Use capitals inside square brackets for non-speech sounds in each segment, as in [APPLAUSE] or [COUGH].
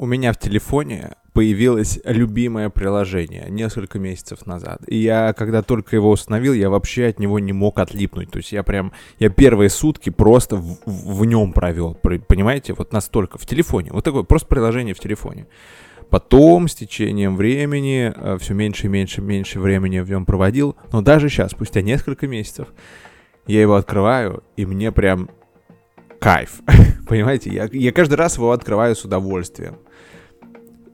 у меня в телефоне появилось любимое приложение несколько месяцев назад. И я, когда только его установил, я вообще от него не мог отлипнуть. То есть я прям, я первые сутки просто в, в нем провел, понимаете, вот настолько, в телефоне. Вот такое, просто приложение в телефоне. Потом, с течением времени, э, все меньше и меньше и меньше времени в нем проводил. Но даже сейчас, спустя несколько месяцев, я его открываю, и мне прям кайф. [LAUGHS] Понимаете, я, я каждый раз его открываю с удовольствием.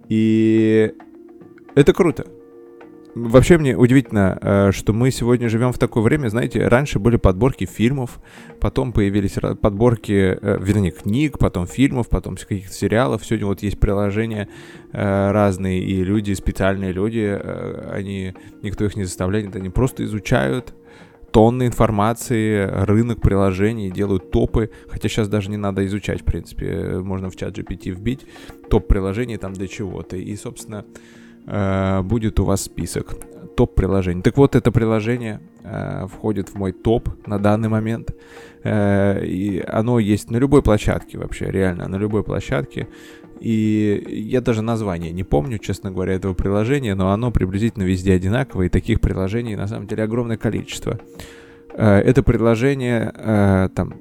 И это круто. Вообще мне удивительно, э, что мы сегодня живем в такое время, знаете, раньше были подборки фильмов, потом появились подборки, э, вернее, книг, потом фильмов, потом каких-то сериалов. Сегодня вот есть приложения э, разные, и люди, специальные люди, они, никто их не заставляет, они просто изучают тонны информации, рынок приложений, делают топы, хотя сейчас даже не надо изучать, в принципе, можно в чат GPT вбить топ приложений там для чего-то, и, собственно, э, будет у вас список топ приложений. Так вот, это приложение э, входит в мой топ на данный момент, э, и оно есть на любой площадке вообще, реально, на любой площадке, и я даже название не помню, честно говоря, этого приложения, но оно приблизительно везде одинаковое, и таких приложений на самом деле огромное количество. Э, это приложение, э, там,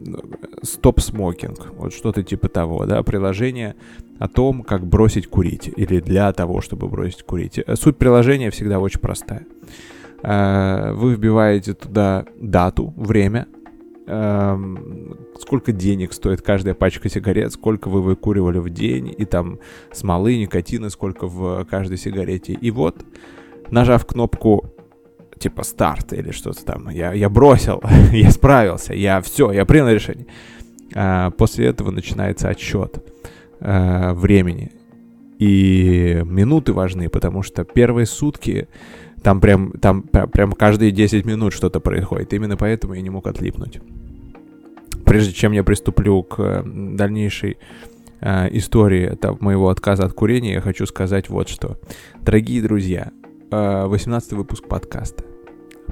Stop Smoking, вот что-то типа того, да, приложение о том, как бросить курить, или для того, чтобы бросить курить. Э, суть приложения всегда очень простая. Вы вбиваете туда дату, время, сколько денег стоит каждая пачка сигарет, сколько вы выкуривали в день, и там смолы, никотина, сколько в каждой сигарете. И вот, нажав кнопку типа старт или что-то там, я, я бросил, [LAUGHS] я справился, я все, я принял решение. А, после этого начинается отсчет а, времени. И минуты важны, потому что первые сутки там прям, там прям каждые 10 минут что-то происходит. Именно поэтому я не мог отлипнуть. Прежде чем я приступлю к дальнейшей э, истории моего отказа от курения, я хочу сказать вот что. Дорогие друзья, э, 18 выпуск подкаста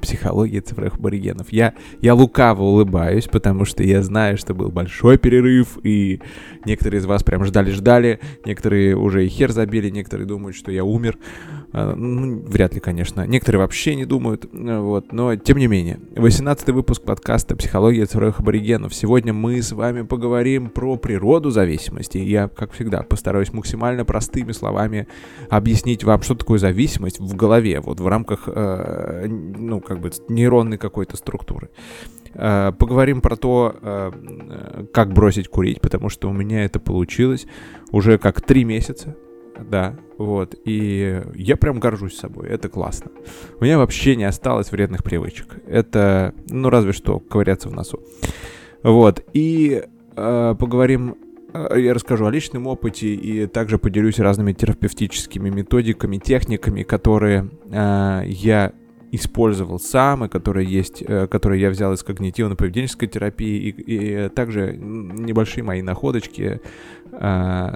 психологии цифровых аборигенов. Я, я лукаво улыбаюсь, потому что я знаю, что был большой перерыв, и некоторые из вас прям ждали-ждали, некоторые уже и хер забили, некоторые думают, что я умер. А, ну, вряд ли, конечно. Некоторые вообще не думают, вот, но тем не менее. 18 выпуск подкаста «Психология цифровых аборигенов». Сегодня мы с вами поговорим про природу зависимости. Я, как всегда, постараюсь максимально простыми словами объяснить вам, что такое зависимость в голове, вот в рамках, э, ну, как бы нейронной какой-то структуры. Э, поговорим про то, э, как бросить курить, потому что у меня это получилось уже как три месяца да, вот, и я прям горжусь собой, это классно. У меня вообще не осталось вредных привычек, это, ну, разве что ковыряться в носу. Вот, и э, поговорим, э, я расскажу о личном опыте и также поделюсь разными терапевтическими методиками, техниками, которые э, я использовал сам, и которые есть, э, которые я взял из когнитивно-поведенческой терапии, и, и также небольшие мои находочки,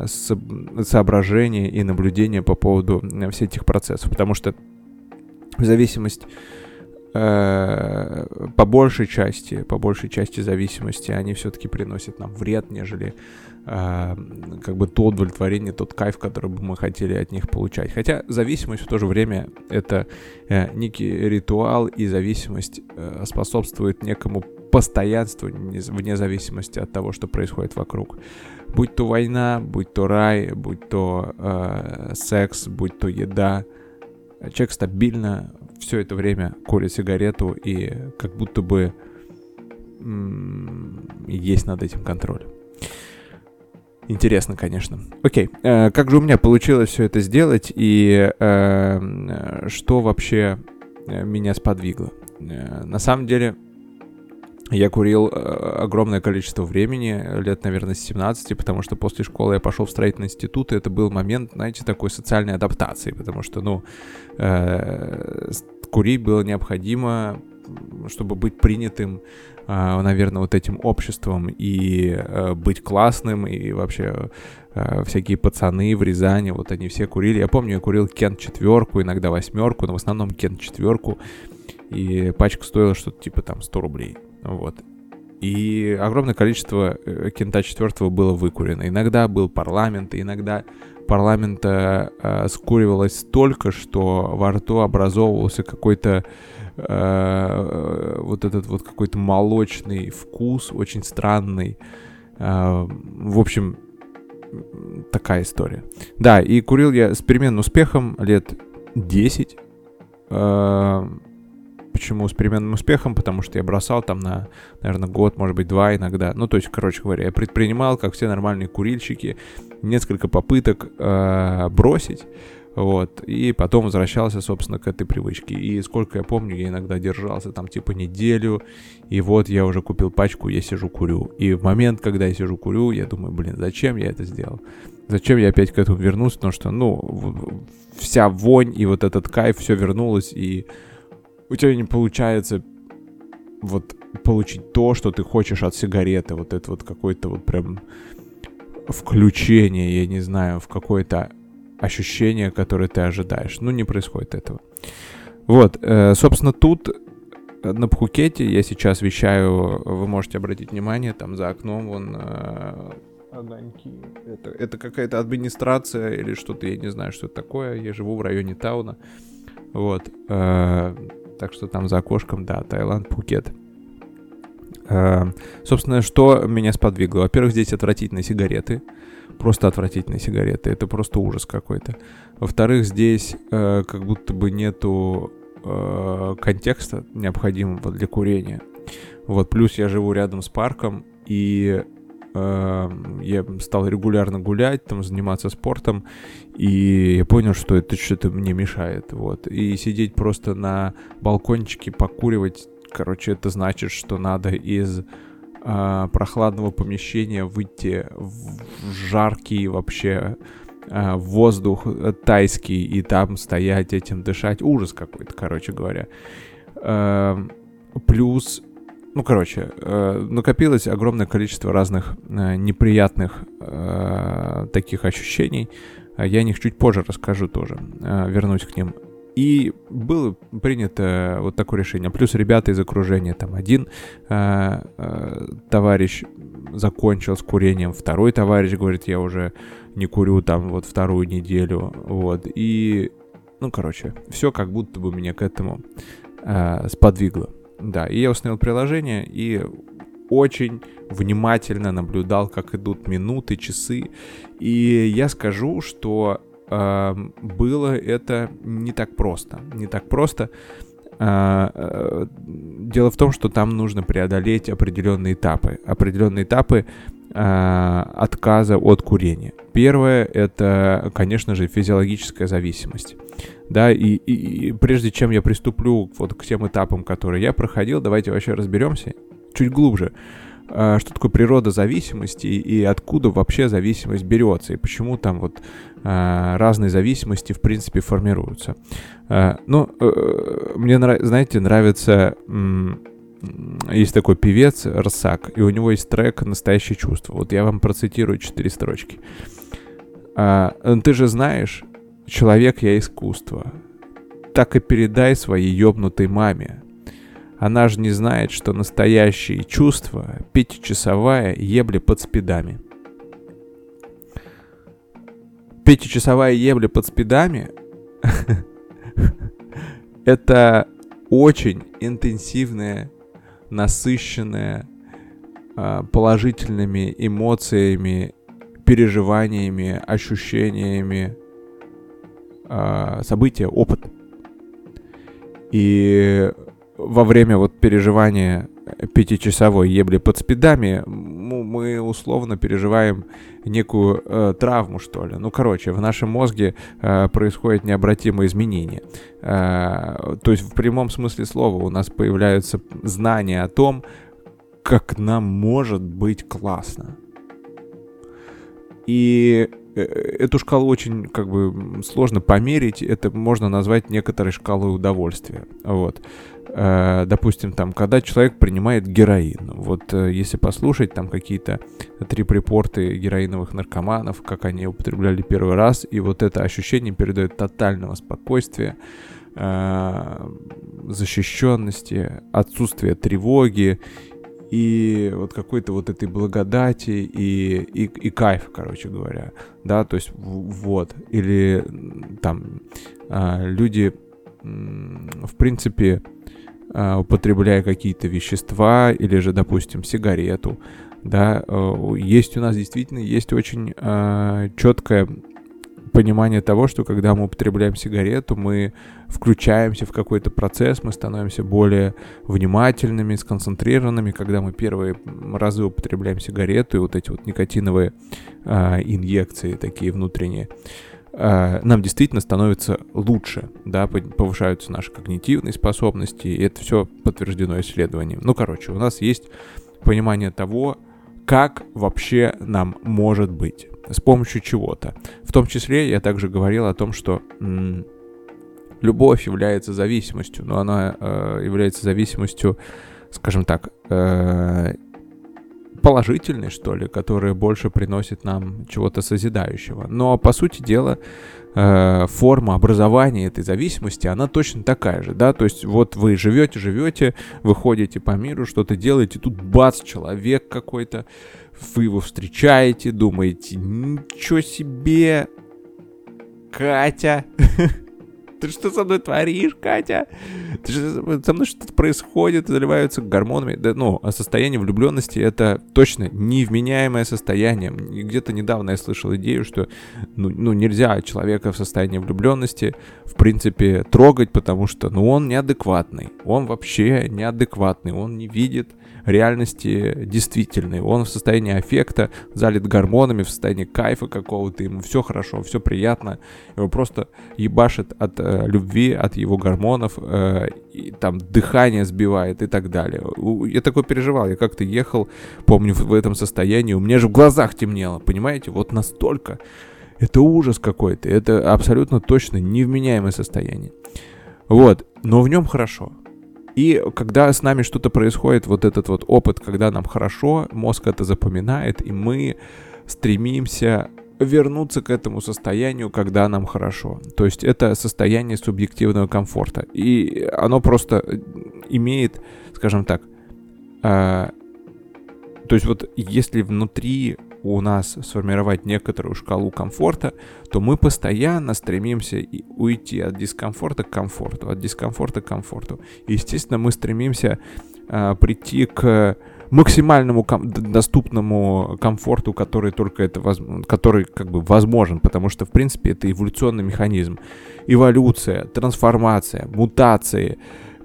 соображения и наблюдения по поводу э, всех этих процессов, потому что зависимость по большей части, по большей части зависимости, они все-таки приносят нам вред, нежели э, как бы то удовлетворение, тот кайф, который бы мы хотели от них получать. Хотя зависимость в то же время это э, некий ритуал, и зависимость э, способствует некому постоянству вне зависимости от того, что происходит вокруг. Будь то война, будь то рай, будь то э, секс, будь то еда. Человек стабильно все это время курит сигарету и как будто бы есть над этим контроль. Интересно, конечно. Окей, э, как же у меня получилось все это сделать и э, что вообще э, меня сподвигло? Э, на самом деле, я курил э, огромное количество времени, лет, наверное, с 17, потому что после школы я пошел в строительный институт, и это был момент, знаете, такой социальной адаптации, потому что, ну, э, курить было необходимо, чтобы быть принятым а, наверное, вот этим обществом и э, быть классным, и вообще э, всякие пацаны в Рязани, вот они все курили. Я помню, я курил Кент четверку, иногда восьмерку, но в основном Кент четверку, и пачка стоила что-то типа там 100 рублей, вот. И огромное количество э, кента четвертого было выкурено. Иногда был парламент, иногда парламента э, скуривалось столько, что во рту образовывался какой-то э, вот этот вот какой-то молочный вкус, очень странный. Э, в общем, такая история. Да, и курил я с переменным успехом лет 10. Э, Почему с переменным успехом? Потому что я бросал там на, наверное, год, может быть, два иногда. Ну, то есть, короче говоря, я предпринимал, как все нормальные курильщики, несколько попыток э, бросить. Вот, и потом возвращался, собственно, к этой привычке. И сколько я помню, я иногда держался там типа неделю, и вот я уже купил пачку, я сижу курю. И в момент, когда я сижу курю, я думаю, блин, зачем я это сделал? Зачем я опять к этому вернулся? Потому что, ну, вся вонь и вот этот кайф, все вернулось, и у тебя не получается вот получить то, что ты хочешь от сигареты, вот это вот какое-то вот прям включение, я не знаю, в какое-то ощущение, которое ты ожидаешь. Ну, не происходит этого. Вот, э, собственно, тут э, на Пхукете я сейчас вещаю, вы можете обратить внимание, там за окном вон э, огоньки. Это, это какая-то администрация или что-то, я не знаю, что это такое. Я живу в районе Тауна. Вот. Э, так что там за окошком, да, Таиланд, Пхукет. Э, собственно, что меня сподвигло? Во-первых, здесь отвратительные сигареты. Просто отвратительные сигареты. Это просто ужас какой-то. Во-вторых, здесь э, как будто бы нету э, контекста необходимого для курения. Вот, плюс я живу рядом с парком, и я стал регулярно гулять, там, заниматься спортом, и я понял, что это что-то мне мешает, вот. И сидеть просто на балкончике, покуривать, короче, это значит, что надо из э, прохладного помещения выйти в жаркий вообще э, воздух тайский и там стоять этим дышать. Ужас какой-то, короче говоря. Э, плюс ну, короче, э, накопилось огромное количество разных э, неприятных э, таких ощущений. Я о них чуть позже расскажу тоже, э, вернусь к ним. И было принято вот такое решение. Плюс ребята из окружения, там один э, э, товарищ закончил с курением, второй товарищ говорит, я уже не курю там вот вторую неделю, вот. И, ну, короче, все как будто бы меня к этому э, сподвигло. Да, и я установил приложение и очень внимательно наблюдал, как идут минуты, часы. И я скажу, что э, было это не так просто. Не так просто. Э, э, дело в том, что там нужно преодолеть определенные этапы. Определенные этапы отказа от курения. Первое это, конечно же, физиологическая зависимость да, и, и, и прежде чем я приступлю вот к тем этапам, которые я проходил, давайте вообще разберемся чуть глубже, а, что такое природа зависимости и откуда вообще зависимость берется, и почему там вот а, разные зависимости в принципе формируются. Ну, э, мне, знаете, нравится есть такой певец Рсак, и у него есть трек «Настоящее чувство». Вот я вам процитирую четыре строчки. «Ты же знаешь, Человек я искусство. Так и передай своей ёбнутой маме. Она же не знает, что настоящие чувства — пятичасовая ебля под спидами. Пятичасовая ебля под спидами — [LAUGHS] это очень интенсивная, насыщенная а, положительными эмоциями, переживаниями, ощущениями э, событие, опыт. И во время вот переживания пятичасовой ебли под спидами мы условно переживаем некую э, травму, что ли. Ну, короче, в нашем мозге э, происходят необратимые изменения. Э, то есть в прямом смысле слова у нас появляются знания о том, как нам может быть классно. И Э, эту шкалу очень как бы сложно померить, это можно назвать некоторой шкалой удовольствия. Вот. Э, допустим, там, когда человек принимает героин, вот э, если послушать там какие-то трип-репорты героиновых наркоманов, как они употребляли первый раз, и вот это ощущение передает тотального спокойствия, защищенности, отсутствия тревоги и вот какой-то вот этой благодати и, и, и кайф, короче говоря, да, то есть вот, или там люди, в принципе, употребляя какие-то вещества или же, допустим, сигарету, да, э, есть у нас действительно есть очень а, четкое понимание того, что когда мы употребляем сигарету, мы включаемся в какой-то процесс, мы становимся более внимательными, сконцентрированными, когда мы первые разы употребляем сигарету и вот эти вот никотиновые э, инъекции такие внутренние, нам действительно становится лучше, да, повышаются наши когнитивные способности, и это все подтверждено исследованием. Ну, короче, у нас есть понимание того, как вообще нам может быть с помощью чего-то. В том числе я также говорил о том, что м- любовь является зависимостью, но она э, является зависимостью, скажем так, э, положительной, что ли, которая больше приносит нам чего-то созидающего. Но, по сути дела, э, форма образования этой зависимости, она точно такая же, да, то есть вот вы живете, живете, вы ходите по миру, что-то делаете, тут бац, человек какой-то, вы его встречаете, думаете, ничего себе, Катя, [LAUGHS] ты что со мной творишь, Катя? Ты что, со мной что-то происходит, заливаются гормонами. Да, ну, а состояние влюбленности это точно невменяемое состояние. Где-то недавно я слышал идею, что ну, ну, нельзя человека в состоянии влюбленности, в принципе, трогать, потому что ну, он неадекватный. Он вообще неадекватный, он не видит реальности действительной. Он в состоянии аффекта, залит гормонами, в состоянии кайфа какого-то, ему все хорошо, все приятно. Его просто ебашит от э, любви, от его гормонов, э, и, там дыхание сбивает и так далее. Я такой переживал, я как-то ехал, помню, в этом состоянии, у меня же в глазах темнело, понимаете? Вот настолько. Это ужас какой-то, это абсолютно точно невменяемое состояние. Вот, но в нем хорошо. И когда с нами что-то происходит, вот этот вот опыт, когда нам хорошо, мозг это запоминает, и мы стремимся вернуться к этому состоянию, когда нам хорошо. То есть это состояние субъективного комфорта. И оно просто имеет, скажем так, э, то есть вот если внутри у нас сформировать некоторую шкалу комфорта, то мы постоянно стремимся уйти от дискомфорта к комфорту, от дискомфорта к комфорту. И, естественно, мы стремимся э, прийти к максимальному ком- доступному комфорту, который только это воз- который как бы возможен, потому что в принципе это эволюционный механизм, эволюция, трансформация, мутации,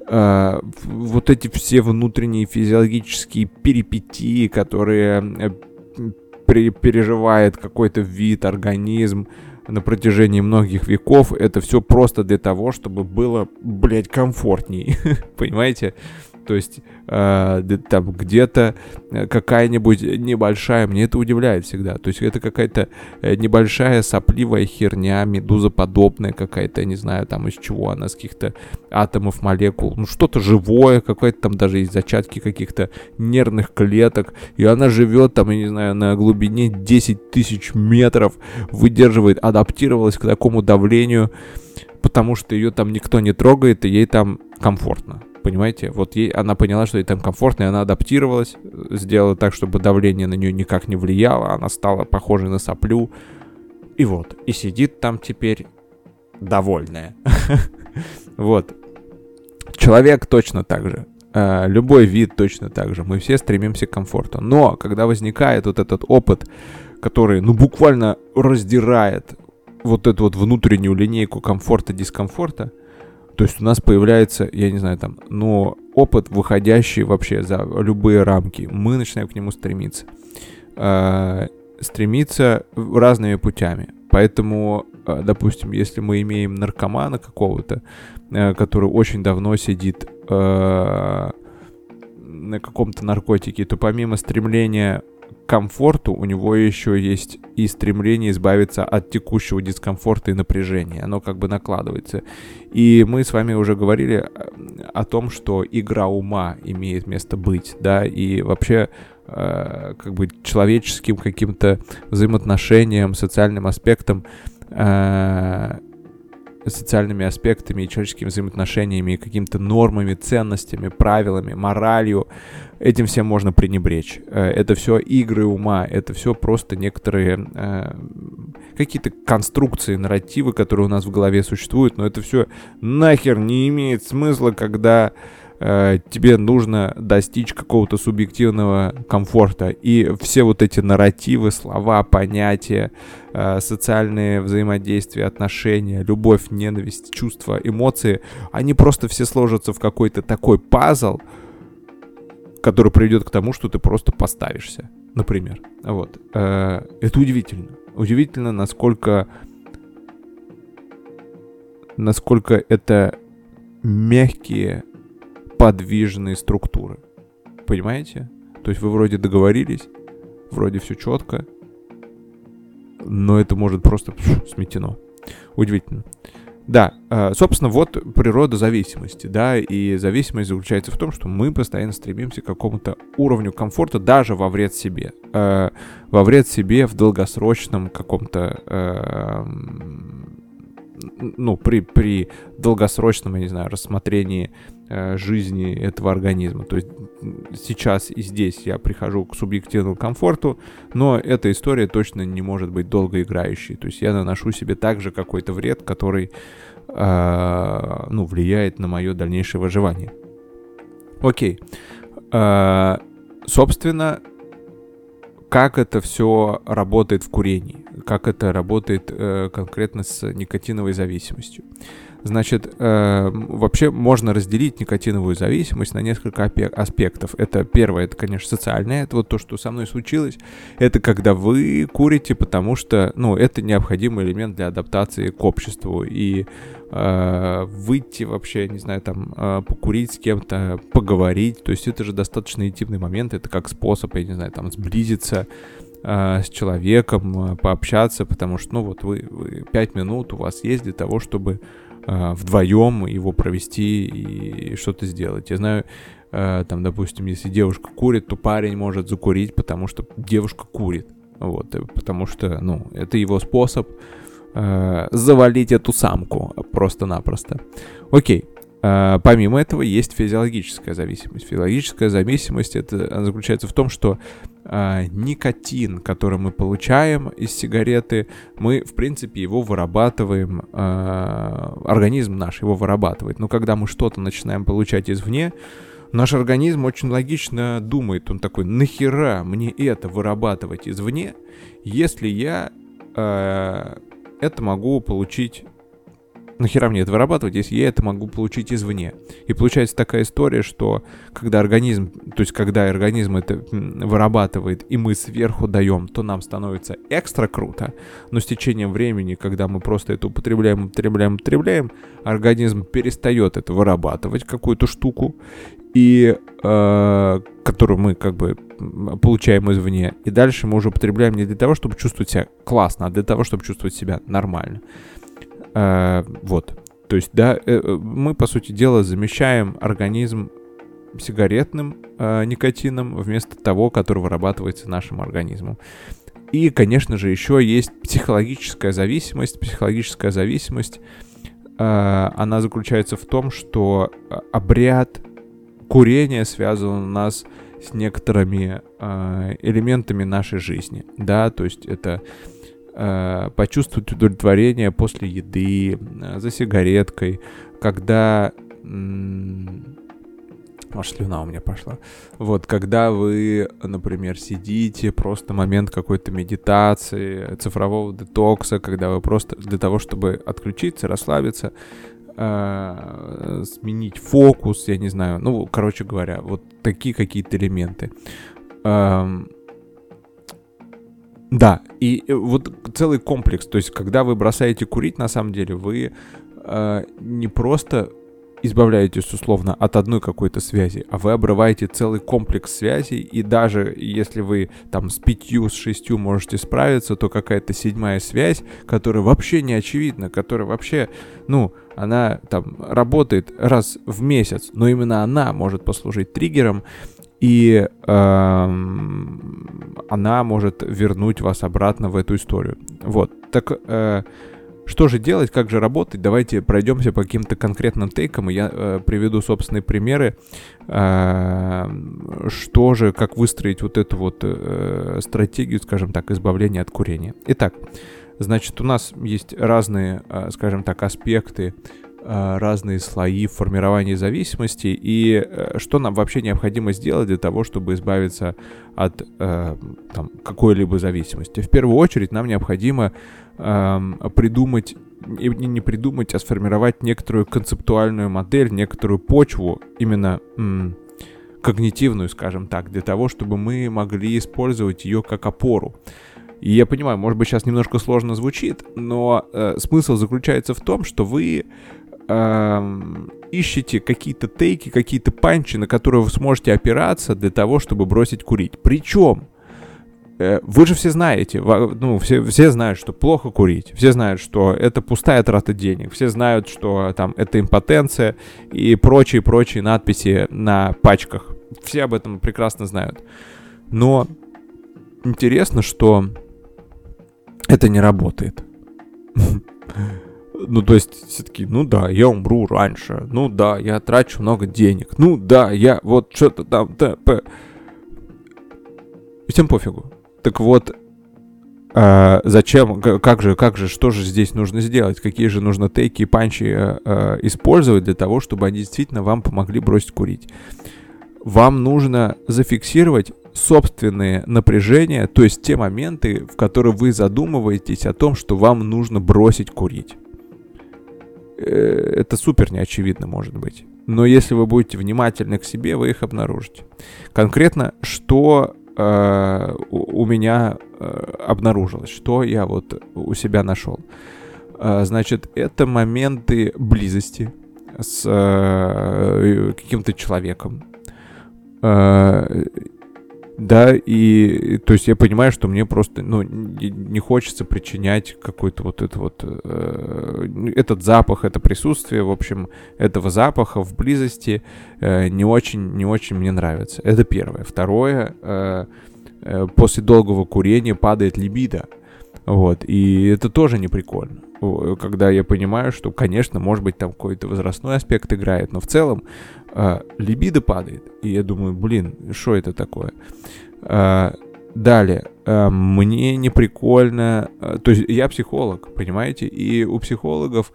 э, вот эти все внутренние физиологические перипетии, которые э, при, переживает какой-то вид, организм на протяжении многих веков, это все просто для того, чтобы было, блядь, комфортней. [LAUGHS] Понимаете? То есть э, там где-то э, какая-нибудь небольшая, мне это удивляет всегда. То есть это какая-то э, небольшая сопливая херня, медузоподобная какая-то, я не знаю, там из чего она, с каких-то атомов, молекул, ну что-то живое, какое-то там даже есть зачатки каких-то нервных клеток, и она живет там, я не знаю, на глубине 10 тысяч метров, выдерживает, адаптировалась к такому давлению, потому что ее там никто не трогает, и ей там комфортно. Понимаете? Вот ей, она поняла, что ей там комфортно, и она адаптировалась, сделала так, чтобы давление на нее никак не влияло, она стала похожей на соплю. И вот, и сидит там теперь довольная. [LAUGHS] Вот. Человек точно так же. Uh, любой вид точно так же. Мы все стремимся к комфорту. Но когда возникает вот этот опыт, который, ну, буквально раздирает вот эту вот внутреннюю линейку комфорта-дискомфорта, то есть у нас появляется, я не знаю, там, но опыт, выходящий вообще за любые рамки. Мы начинаем к нему стремиться. Э, стремиться разными путями. Поэтому, э, допустим, если мы имеем наркомана какого-то, э, который очень давно сидит э, на каком-то наркотике, то помимо стремления комфорту у него еще есть и стремление избавиться от текущего дискомфорта и напряжения. Оно как бы накладывается. И мы с вами уже говорили э, о том, что игра ума имеет место быть, да, и вообще э, как бы человеческим каким-то взаимоотношениям, социальным аспектом э, социальными аспектами и человеческими взаимоотношениями, и какими-то нормами, ценностями, правилами, моралью, этим всем можно пренебречь. Э, это все игры ума, это все просто некоторые э, какие-то конструкции, нарративы, которые у нас в голове существуют, но это все нахер не имеет смысла, когда э, тебе нужно достичь какого-то субъективного комфорта. И все вот эти нарративы, слова, понятия, э, социальные взаимодействия, отношения, любовь, ненависть, чувства, эмоции, они просто все сложатся в какой-то такой пазл, который приведет к тому, что ты просто поставишься, например. Вот. Э, это удивительно. Удивительно, насколько насколько это мягкие подвижные структуры. Понимаете? То есть вы вроде договорились, вроде все четко, но это может просто пш, сметено. Удивительно. Да, э, собственно, вот природа зависимости, да, и зависимость заключается в том, что мы постоянно стремимся к какому-то уровню комфорта даже во вред себе. Э, во вред себе в долгосрочном каком-то э, ну, при, при долгосрочном, я не знаю, рассмотрении жизни этого организма. То есть сейчас и здесь я прихожу к субъективному комфорту, но эта история точно не может быть долгоиграющей. То есть я наношу себе также какой-то вред, который, э, ну, влияет на мое дальнейшее выживание. Окей. Э, собственно, как это все работает в курении, как это работает э, конкретно с никотиновой зависимостью. Значит, э, вообще можно разделить никотиновую зависимость на несколько аспектов. Это первое, это, конечно, социальное, это вот то, что со мной случилось. Это когда вы курите, потому что, ну, это необходимый элемент для адаптации к обществу. И э, выйти вообще, не знаю, там, покурить с кем-то, поговорить, то есть это же достаточно интимный момент, это как способ, я не знаю, там, сблизиться, э, с человеком, пообщаться, потому что, ну, вот вы, вы 5 минут у вас есть для того, чтобы э, вдвоем его провести и что-то сделать. Я знаю, э, там, допустим, если девушка курит, то парень может закурить, потому что девушка курит. Вот, потому что, ну, это его способ э, завалить эту самку просто-напросто. Окей, помимо этого есть физиологическая зависимость. Физиологическая зависимость это заключается в том, что э, никотин, который мы получаем из сигареты, мы, в принципе, его вырабатываем, э, организм наш его вырабатывает. Но когда мы что-то начинаем получать извне, наш организм очень логично думает, он такой, нахера мне это вырабатывать извне, если я э, это могу получить нахера мне это вырабатывать, если я это могу получить извне? И получается такая история, что когда организм, то есть когда организм это вырабатывает, и мы сверху даем, то нам становится экстра круто, но с течением времени, когда мы просто это употребляем, употребляем, употребляем, организм перестает это вырабатывать, какую-то штуку, и э, которую мы как бы получаем извне, и дальше мы уже употребляем не для того, чтобы чувствовать себя классно, а для того, чтобы чувствовать себя нормально. Э, вот. То есть, да, э, э, мы, по сути дела, замещаем организм сигаретным э, никотином вместо того, который вырабатывается нашим организмом. И, конечно же, еще есть психологическая зависимость. Психологическая зависимость, э, она заключается в том, что обряд курения связан у нас с некоторыми э, элементами нашей жизни, да, то есть это э, почувствовать удовлетворение после еды, э, за сигареткой, когда... Аж слюна у меня пошла. Вот, когда вы, например, сидите, просто момент какой-то медитации, цифрового детокса, когда вы просто для того, чтобы отключиться, расслабиться, э, сменить фокус, я не знаю, ну, короче говоря, вот такие какие-то элементы. Эм, да, и э, вот целый комплекс, то есть когда вы бросаете курить, на самом деле вы э, не просто избавляетесь условно от одной какой-то связи, а вы обрываете целый комплекс связей, и даже если вы там с пятью, с шестью можете справиться, то какая-то седьмая связь, которая вообще не очевидна, которая вообще, ну, она там работает раз в месяц, но именно она может послужить триггером, и э, она может вернуть вас обратно в эту историю. Вот, так э, Что же делать, как же работать? Давайте пройдемся по каким-то конкретным тейкам, и я э, приведу собственные примеры, э, что же, как выстроить вот эту вот э, стратегию, скажем так, избавления от курения. Итак, значит, у нас есть разные, э, скажем так, аспекты, разные слои формирования зависимости, и э, что нам вообще необходимо сделать для того, чтобы избавиться от э, там, какой-либо зависимости. В первую очередь нам необходимо придумать и не придумать, а сформировать некоторую концептуальную модель, некоторую почву, именно м, когнитивную, скажем так, для того, чтобы мы могли использовать ее как опору. И я понимаю, может быть, сейчас немножко сложно звучит, но э, смысл заключается в том, что вы э, ищете какие-то тейки, какие-то панчи, на которые вы сможете опираться для того, чтобы бросить курить. Причем Э, вы же все знаете, ну, все, все знают, что плохо курить, все знают, что это пустая трата денег, все знают, что там это импотенция и прочие-прочие надписи на пачках. Все об этом прекрасно знают. Но интересно, что это не работает. [LAUGHS] Ну, то есть, все-таки, ну да, я умру раньше, ну да, я трачу много денег, ну да, я вот что-то там, т.п. Всем пофигу. Так вот, э, зачем, как же, как же, что же здесь нужно сделать? Какие же нужно тейки и панчи э, использовать для того, чтобы они действительно вам помогли бросить курить? Вам нужно зафиксировать собственные напряжения, то есть те моменты, в которые вы задумываетесь о том, что вам нужно бросить курить. Э, это супер неочевидно может быть. Но если вы будете внимательны к себе, вы их обнаружите. Конкретно, что э, у меня э, обнаружилось, что я вот у себя нашел. Э, значит, это моменты близости с э, каким-то человеком. Э, да, и то есть я понимаю, что мне просто, ну, не, хочется причинять какой-то вот это вот, э, этот запах, это присутствие, в общем, этого запаха в близости э, не очень, не очень мне нравится. Это первое. Второе, э, э, после долгого курения падает либидо. Вот, и это тоже не прикольно. Когда я понимаю, что, конечно, может быть, там какой-то возрастной аспект играет, но в целом э, либидо падает. И я думаю, блин, что это такое? Э, далее, э, мне не прикольно... Э, то есть я психолог, понимаете? И у психологов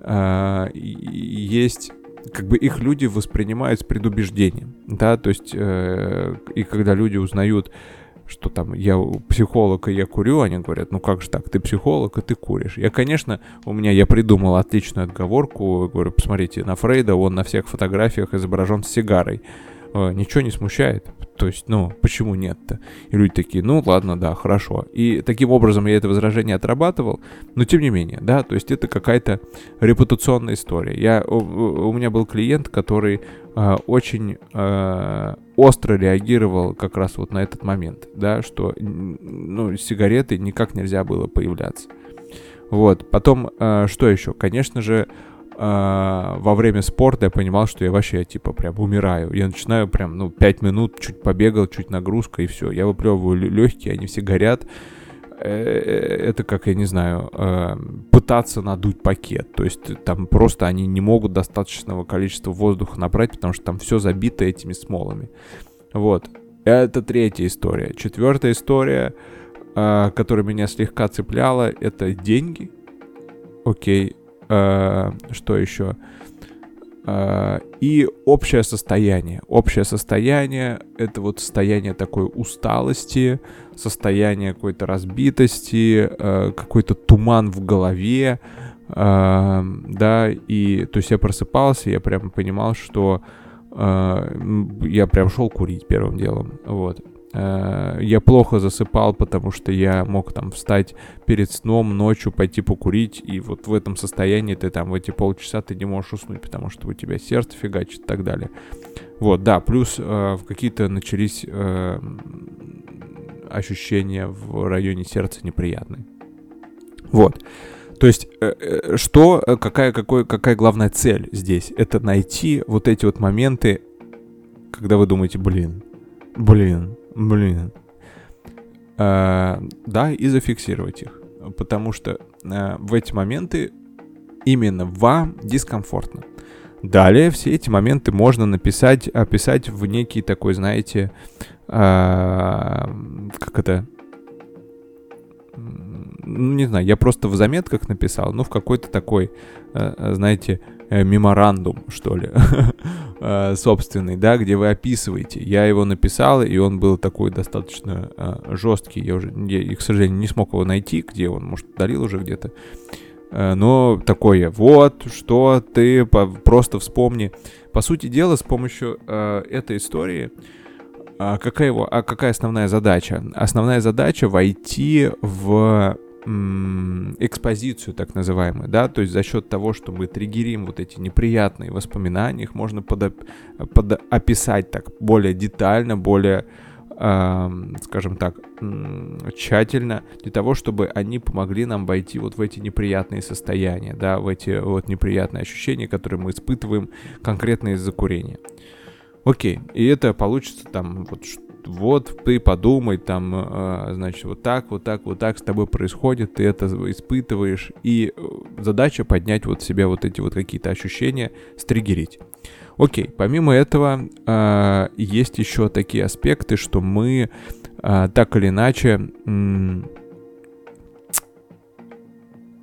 э, есть как бы их люди воспринимают с предубеждением, да, то есть э, и когда люди узнают, что там я психолог и я курю, они говорят, ну как же так, ты психолог и ты куришь. Я, конечно, у меня, я придумал отличную отговорку, говорю, посмотрите, на Фрейда он на всех фотографиях изображен с сигарой. Э, ничего не смущает. То есть, ну, почему нет-то? И люди такие, ну, ладно, да, хорошо. И таким образом я это возражение отрабатывал, но тем не менее, да, то есть это какая-то репутационная история. Я, у, у меня был клиент, который э, очень э, остро реагировал как раз вот на этот момент, да, что, ну, сигареты никак нельзя было появляться. Вот, потом, э, что еще? Конечно же, во время спорта я понимал, что я вообще, типа, прям умираю. Я начинаю прям, ну, 5 минут, чуть побегал, чуть нагрузка, и все. Я выплевываю легкие, они все горят. Э, это как, я не знаю, э, пытаться надуть пакет. То есть там просто они не могут достаточного количества воздуха набрать, потому что там все забито этими смолами. Вот. Это третья история. Четвертая история, э, которая меня слегка цепляла, это деньги. Окей, Э, что еще? Э, и общее состояние. Общее состояние — это вот состояние такой усталости, состояние какой-то разбитости, э, какой-то туман в голове, да, и то есть я просыпался, я прям понимал, что я прям шел курить первым делом, вот. Э, я плохо засыпал, потому что я мог там встать перед сном ночью, пойти покурить, и вот в этом состоянии ты там в эти полчаса ты не можешь уснуть, потому что у тебя сердце фигачит и так далее. Вот, да, плюс э, какие-то начались э, ощущения в районе сердца неприятные. Вот. То есть, э, э что, э, какая, какой, какая главная цель здесь? Это найти вот эти вот моменты, когда вы думаете, блин, блин, Блин. А, да, и зафиксировать их. потому что э, в эти моменты именно вам дискомфортно. Далее все эти моменты можно написать, описать в некий такой, знаете, э, как это, ну, не знаю, я просто в заметках написал, ну, в какой-то такой, э, знаете, э, меморандум, что ли, [LAUGHS] э, собственный, да, где вы описываете. Я его написал, и он был такой достаточно жесткий. Я уже, я, к сожалению, не смог его найти, где он, может, удалил уже где-то. Но такое, вот, что ты просто вспомни. По сути дела, с помощью этой истории а какая его, а какая основная задача? Основная задача войти в экспозицию, так называемую, да, то есть за счет того, что мы триггерим вот эти неприятные воспоминания, их можно под, под описать так более детально, более, э, скажем так, тщательно, для того, чтобы они помогли нам войти вот в эти неприятные состояния, да, в эти вот неприятные ощущения, которые мы испытываем конкретно из-за курения. Окей, и это получится там вот вот ты подумай, там, э, значит, вот так, вот так, вот так с тобой происходит, ты это испытываешь, и э, задача поднять вот себе вот эти вот какие-то ощущения, стригерить. Окей, помимо этого, э, есть еще такие аспекты, что мы так или иначе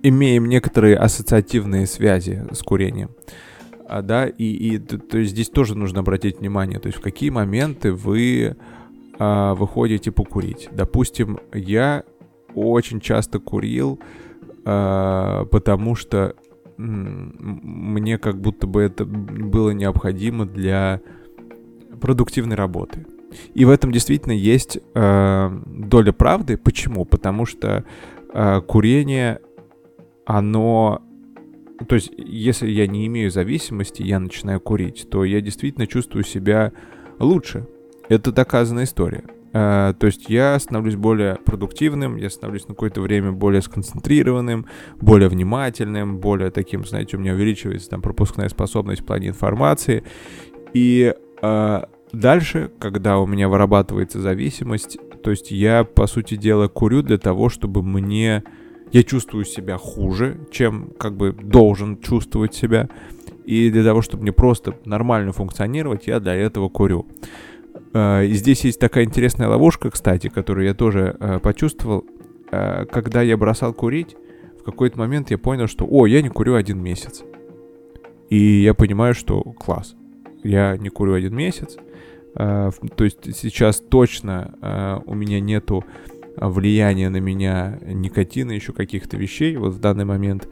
имеем некоторые ассоциативные связи с курением а, да, и, и то, то есть здесь тоже нужно обратить внимание, то есть в какие моменты вы а, выходите покурить. Допустим, я очень часто курил, а, потому что мне как будто бы это было необходимо для продуктивной работы. И в этом действительно есть э, доля правды. Почему? Потому что э, курение, оно то есть, если я не имею зависимости, я начинаю курить, то я действительно чувствую себя лучше. Это доказанная история. Uh, то есть я становлюсь более продуктивным, я становлюсь на какое-то время более сконцентрированным, более внимательным, более таким, знаете, у меня увеличивается там пропускная способность в плане информации. И uh, дальше, когда у меня вырабатывается зависимость, то есть я, по сути дела, курю для того, чтобы мне я чувствую себя хуже, чем как бы должен чувствовать себя. И для того, чтобы мне просто нормально функционировать, я для этого курю. Э, и здесь есть такая интересная ловушка, кстати, которую я тоже э, почувствовал. Э, когда я бросал курить, в какой-то момент я понял, что, о, я не курю один месяц. И я понимаю, что класс. Я не курю один месяц. То есть сейчас точно у меня нету влияние на меня никотина, еще каких-то вещей вот в данный момент.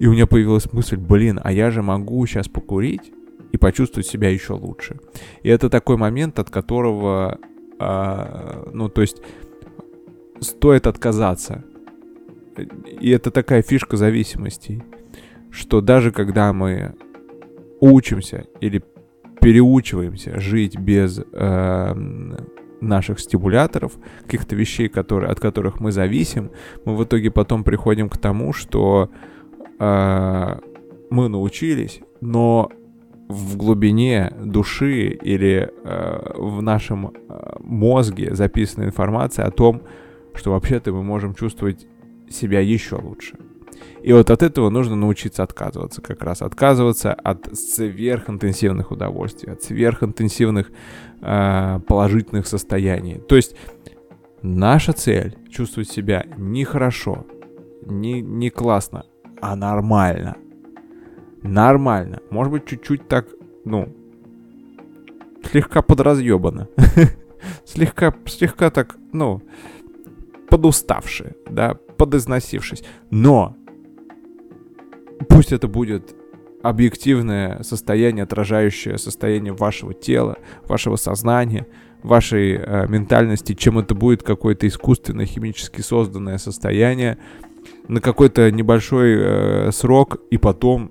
И у меня появилась мысль, блин, а я же могу сейчас покурить и почувствовать себя еще лучше. И это такой момент, от которого, а, ну, то есть, стоит отказаться. И это такая фишка зависимостей, что даже когда мы учимся или переучиваемся жить без э, наших стимуляторов, каких-то вещей, которые, от которых мы зависим, мы в итоге потом приходим к тому, что э, мы научились, но в глубине души или э, в нашем э, мозге записана информация о том, что вообще-то мы можем чувствовать себя еще лучше. И вот от этого нужно научиться отказываться, как раз отказываться от сверхинтенсивных удовольствий, от сверхинтенсивных э, положительных состояний. То есть наша цель чувствовать себя не хорошо, не, не классно, а нормально. Нормально. Может быть, чуть-чуть так, ну, слегка подразъебано. [LAUGHS] слегка, слегка так, ну, подуставшие, да, подизносившись. Но пусть это будет объективное состояние, отражающее состояние вашего тела, вашего сознания, вашей э, ментальности, чем это будет какое-то искусственно химически созданное состояние на какой-то небольшой э, срок и потом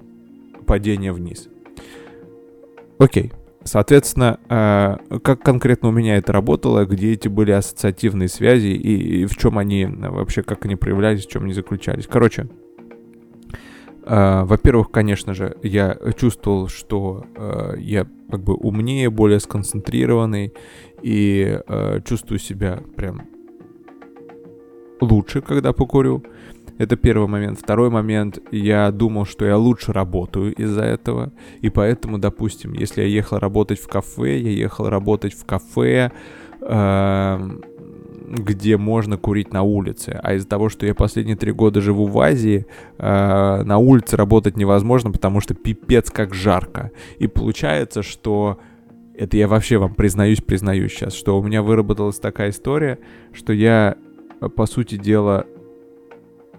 падение вниз. Окей. Соответственно, э, как конкретно у меня это работало, где эти были ассоциативные связи и, и в чем они вообще, как они проявлялись, в чем они заключались. Короче, Uh, во-первых, конечно же, я чувствовал, что я как бы умнее, более сконцентрированный и чувствую себя прям лучше, когда покурю. Это первый момент. Второй момент, я думал, что я лучше работаю из-за этого. И поэтому, допустим, если я ехал работать в кафе, я ехал работать в кафе, э, где можно курить на улице. А из-за того, что я последние три года живу в Азии, э, на улице работать невозможно, потому что пипец как жарко. И получается, что это я вообще вам признаюсь, признаюсь сейчас, что у меня выработалась такая история, что я, по сути дела, э,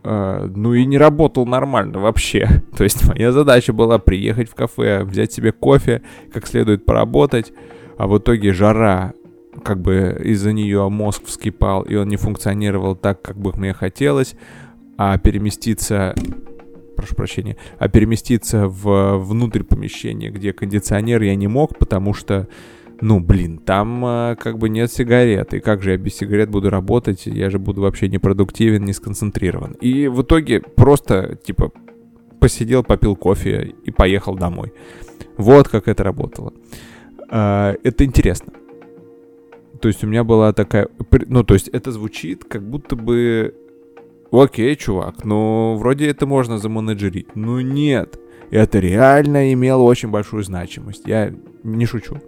ну и не работал нормально вообще. [LAUGHS] То есть моя задача была приехать в кафе, взять себе кофе, как следует поработать, а в итоге жара, как бы из-за нее мозг вскипал, и он не функционировал так, как бы мне хотелось, а переместиться прошу прощения, а переместиться в внутрь помещения, где кондиционер я не мог, потому что, ну, блин, там а, как бы нет сигарет. И как же я без сигарет буду работать? Я же буду вообще непродуктивен, не сконцентрирован. И в итоге просто, типа, посидел, попил кофе и поехал домой. Вот как это работало. А, это интересно. То есть у меня была такая... Ну, то есть это звучит, как будто бы Окей, чувак, ну вроде это можно заменеджерить. Ну нет, это реально имело очень большую значимость. Я не шучу.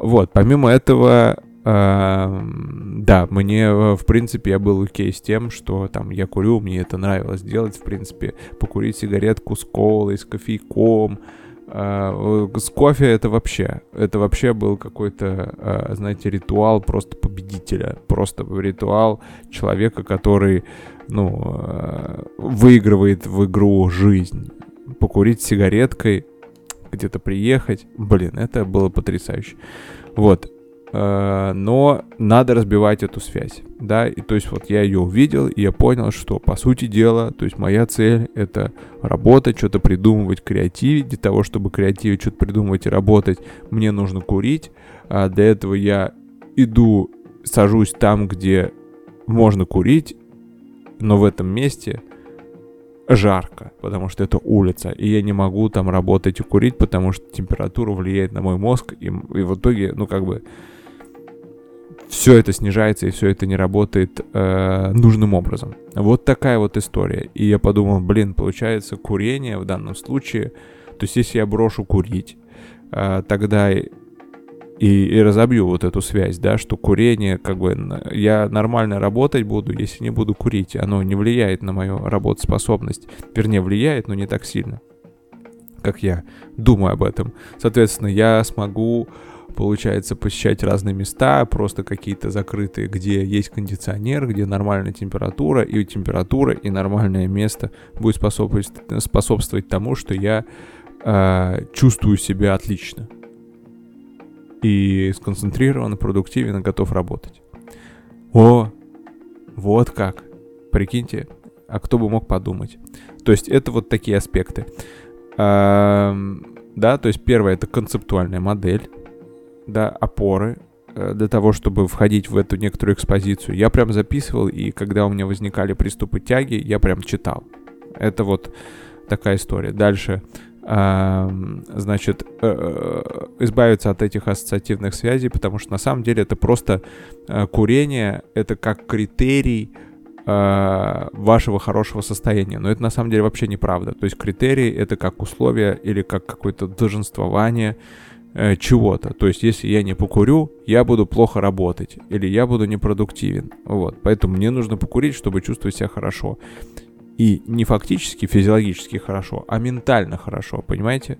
Вот, помимо этого, э, да, мне, э, в принципе, я был окей с тем, что там я курю, мне это нравилось делать, в принципе, покурить сигаретку с колой, с кофейком, э, с кофе это вообще, это вообще был какой-то, э, знаете, ритуал просто победителя, просто ритуал человека, который ну, э, выигрывает в игру жизнь. Покурить сигареткой, где-то приехать, блин, это было потрясающе. Вот. Э, но надо разбивать эту связь, да, и то есть вот я ее увидел, и я понял, что по сути дела, то есть моя цель это работать, что-то придумывать, креативить, для того, чтобы креативить, что-то придумывать и работать, мне нужно курить, а для этого я иду, сажусь там, где можно курить, но в этом месте жарко, потому что это улица, и я не могу там работать и курить, потому что температура влияет на мой мозг, и, и в итоге, ну как бы, все это снижается, и все это не работает э, нужным образом. Вот такая вот история. И я подумал, блин, получается, курение в данном случае, то есть если я брошу курить, э, тогда и, и разобью вот эту связь, да, что курение, как бы, я нормально работать буду, если не буду курить, оно не влияет на мою работоспособность, вернее, влияет, но не так сильно, как я думаю об этом. Соответственно, я смогу, получается, посещать разные места, просто какие-то закрытые, где есть кондиционер, где нормальная температура, и температура, и нормальное место будет способствовать, способствовать тому, что я э, чувствую себя отлично и сконцентрирован, продуктивен готов работать. О, вот как. Прикиньте, а кто бы мог подумать. То есть это вот такие аспекты. А, да, то есть первое это концептуальная модель, да, опоры э, для того, чтобы входить в эту некоторую экспозицию. Я прям записывал, и когда у меня возникали приступы тяги, я прям читал. Это вот такая история. Дальше значит, э, э, избавиться от этих ассоциативных связей, потому что на самом деле это просто э, курение, это как критерий вашего хорошего состояния. Но это на самом деле вообще неправда. То есть критерий это как условие или как какое-то долженствование чего-то. То есть если я не покурю, я буду плохо работать или я буду непродуктивен. Вот. Поэтому мне нужно покурить, чтобы чувствовать себя хорошо. И не фактически, физиологически хорошо, а ментально хорошо, понимаете?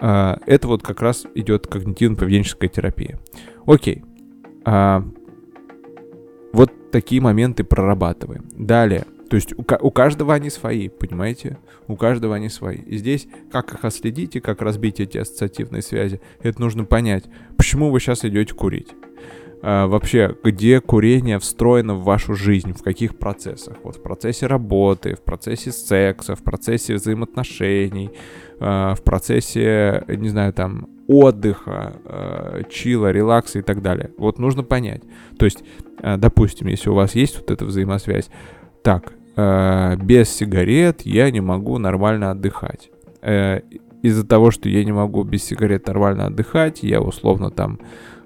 А, это вот как раз идет когнитивно-поведенческая терапия. Окей. А, вот такие моменты прорабатываем. Далее. То есть у, у каждого они свои, понимаете? У каждого они свои. И здесь, как их отследить и как разбить эти ассоциативные связи, это нужно понять. Почему вы сейчас идете курить? Э, вообще, где курение встроено в вашу жизнь, в каких процессах. Вот в процессе работы, в процессе секса, в процессе взаимоотношений, э, в процессе, не знаю, там, отдыха, э, чила, релакса и так далее. Вот нужно понять. То есть, допустим, если у вас есть вот эта взаимосвязь, так, без сигарет я не могу нормально отдыхать. Из-за того, что я не могу без сигарет нормально отдыхать, я условно там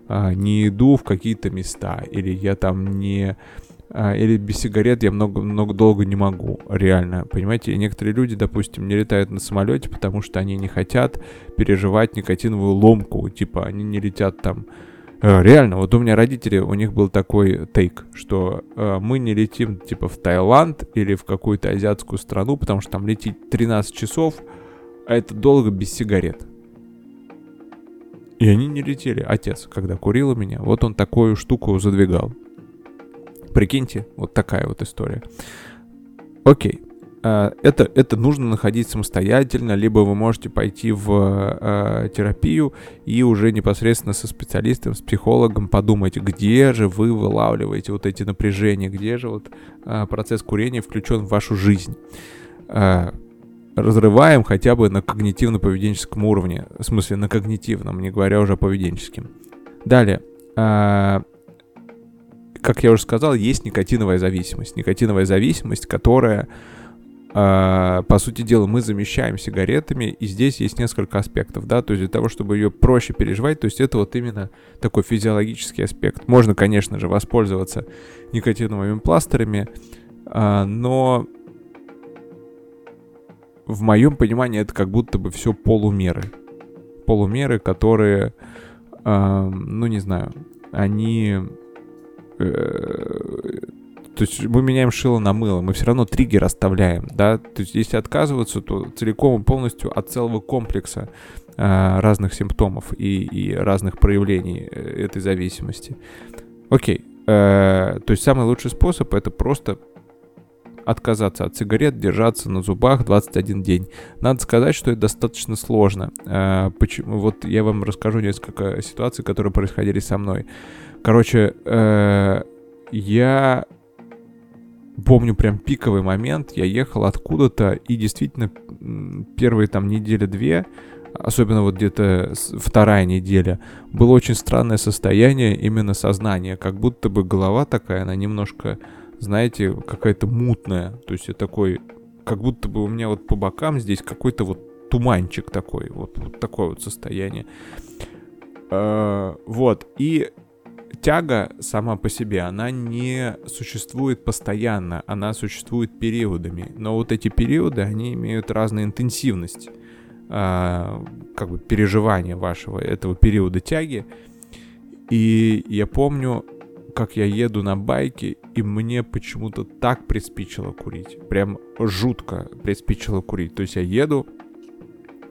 а, не иду в какие-то места, или я там не а, или без сигарет я много, много долго не могу, реально, понимаете? И некоторые люди, допустим, не летают на самолете, потому что они не хотят переживать никотиновую ломку, типа они не летят там. Э, реально, вот у меня родители, у них был такой тейк, что э, мы не летим типа в Таиланд или в какую-то азиатскую страну, потому что там летит 13 часов, а это долго без сигарет. И они не летели. Отец, когда курил у меня, вот он такую штуку задвигал. Прикиньте, вот такая вот история. Окей. А, это, это нужно находить самостоятельно, либо вы можете пойти в э, терапию и уже непосредственно со специалистом, с психологом подумать, где же вы вылавливаете вот эти напряжения, где же вот э, процесс курения включен в вашу жизнь. Разрываем хотя бы на когнитивно-поведенческом уровне, в смысле на когнитивном, не говоря уже о поведенческом. Далее, как я уже сказал, есть никотиновая зависимость. Никотиновая зависимость, которая, э, по сути дела, мы замещаем сигаретами, и здесь есть несколько аспектов, да, то есть для того, чтобы ее проще переживать, то есть это вот именно такой физиологический аспект. Можно, конечно же, воспользоваться никотиновыми пластырями, э, но в моем понимании это как будто бы все полумеры. Полумеры, которые, э, ну не знаю, они Э, то есть мы меняем шило на мыло, мы все равно триггер оставляем, да, то есть если отказываться, то целиком и полностью от целого комплекса э, разных симптомов и, и разных проявлений э, этой зависимости. Окей, э, то есть самый лучший способ это просто отказаться от сигарет, держаться на зубах 21 день. Надо сказать, что это достаточно сложно. Э, почему? Вот я вам расскажу несколько ситуаций, которые происходили со мной. Короче, э, я помню прям пиковый момент. Я ехал откуда-то, и действительно первые там недели-две, особенно вот где-то вторая неделя, было очень странное состояние именно сознания, как будто бы голова такая, она немножко, знаете, какая-то мутная. То есть я такой, как будто бы у меня вот по бокам здесь какой-то вот туманчик такой, вот, вот такое вот состояние. Uh, вот, и тяга сама по себе, она не существует постоянно, она существует периодами. Но вот эти периоды, они имеют разную интенсивность э, как бы переживания вашего этого периода тяги. И я помню, как я еду на байке, и мне почему-то так приспичило курить. Прям жутко приспичило курить. То есть я еду,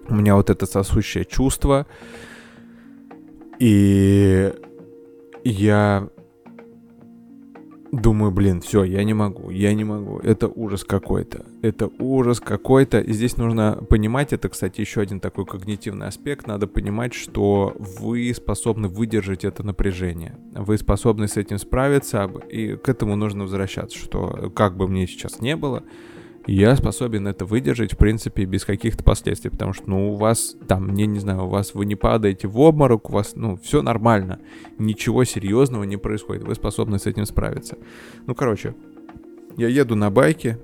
у меня вот это сосущее чувство, и я думаю, блин, все, я не могу, я не могу. Это ужас какой-то. Это ужас какой-то. И здесь нужно понимать, это, кстати, еще один такой когнитивный аспект. Надо понимать, что вы способны выдержать это напряжение. Вы способны с этим справиться, и к этому нужно возвращаться, что как бы мне сейчас не было, я способен это выдержать, в принципе, без каких-то последствий, потому что, ну, у вас, там, не, не знаю, у вас, вы не падаете в обморок, у вас, ну, все нормально, ничего серьезного не происходит, вы способны с этим справиться. Ну, короче, я еду на байке,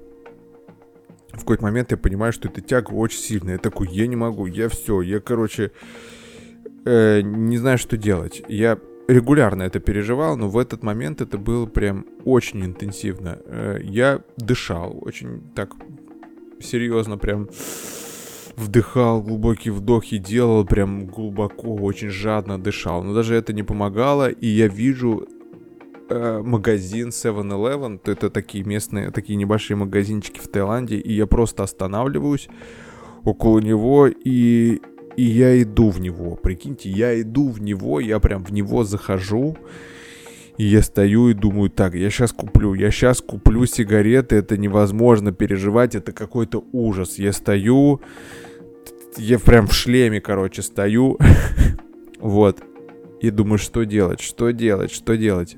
в какой-то момент я понимаю, что эта тяга очень сильная, я такой, я не могу, я все, я, короче, э, не знаю, что делать. Я регулярно это переживал, но в этот момент это было прям очень интенсивно. Э, я дышал очень так серьезно, прям вдыхал глубокие вдохи, делал прям глубоко, очень жадно дышал. Но даже это не помогало, и я вижу э, магазин 7-Eleven, это такие местные, такие небольшие магазинчики в Таиланде, и я просто останавливаюсь около него и и я иду в него. Прикиньте, я иду в него, я прям в него захожу. И я стою и думаю, так, я сейчас куплю, я сейчас куплю сигареты, это невозможно переживать, это какой-то ужас. Я стою, я прям в шлеме, короче, стою. [LAUGHS] Вот. И думаю, что делать, что делать, что делать.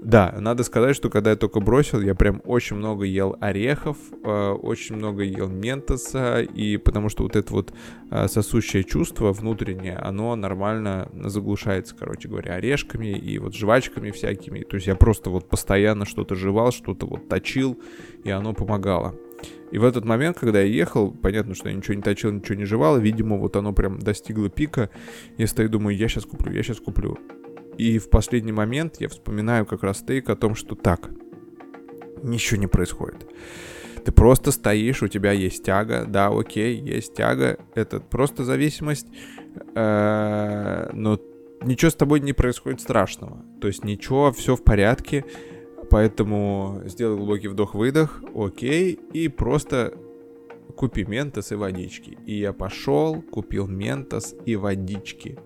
Да, надо сказать, что когда я только бросил, я прям очень много ел орехов, э, очень много ел ментоса, и потому что вот это вот э, сосущее чувство внутреннее, оно нормально заглушается, короче говоря, орешками и вот жвачками всякими. То есть я просто вот постоянно что-то жевал, что-то вот точил, и оно помогало. И в этот момент, когда я ехал, понятно, что я ничего не точил, ничего не жевал, видимо, вот оно прям достигло пика. Я стою, думаю, я сейчас куплю, я сейчас куплю. И в последний момент я вспоминаю как раз тейк о том, что так, ничего не происходит. Ты просто стоишь, у тебя есть тяга, да, окей, есть тяга, это просто зависимость, э, но ничего с тобой не происходит страшного. То есть ничего, все в порядке, поэтому сделай глубокий вдох-выдох, окей, и просто купи ментос и водички. И я пошел, купил ментос и водички.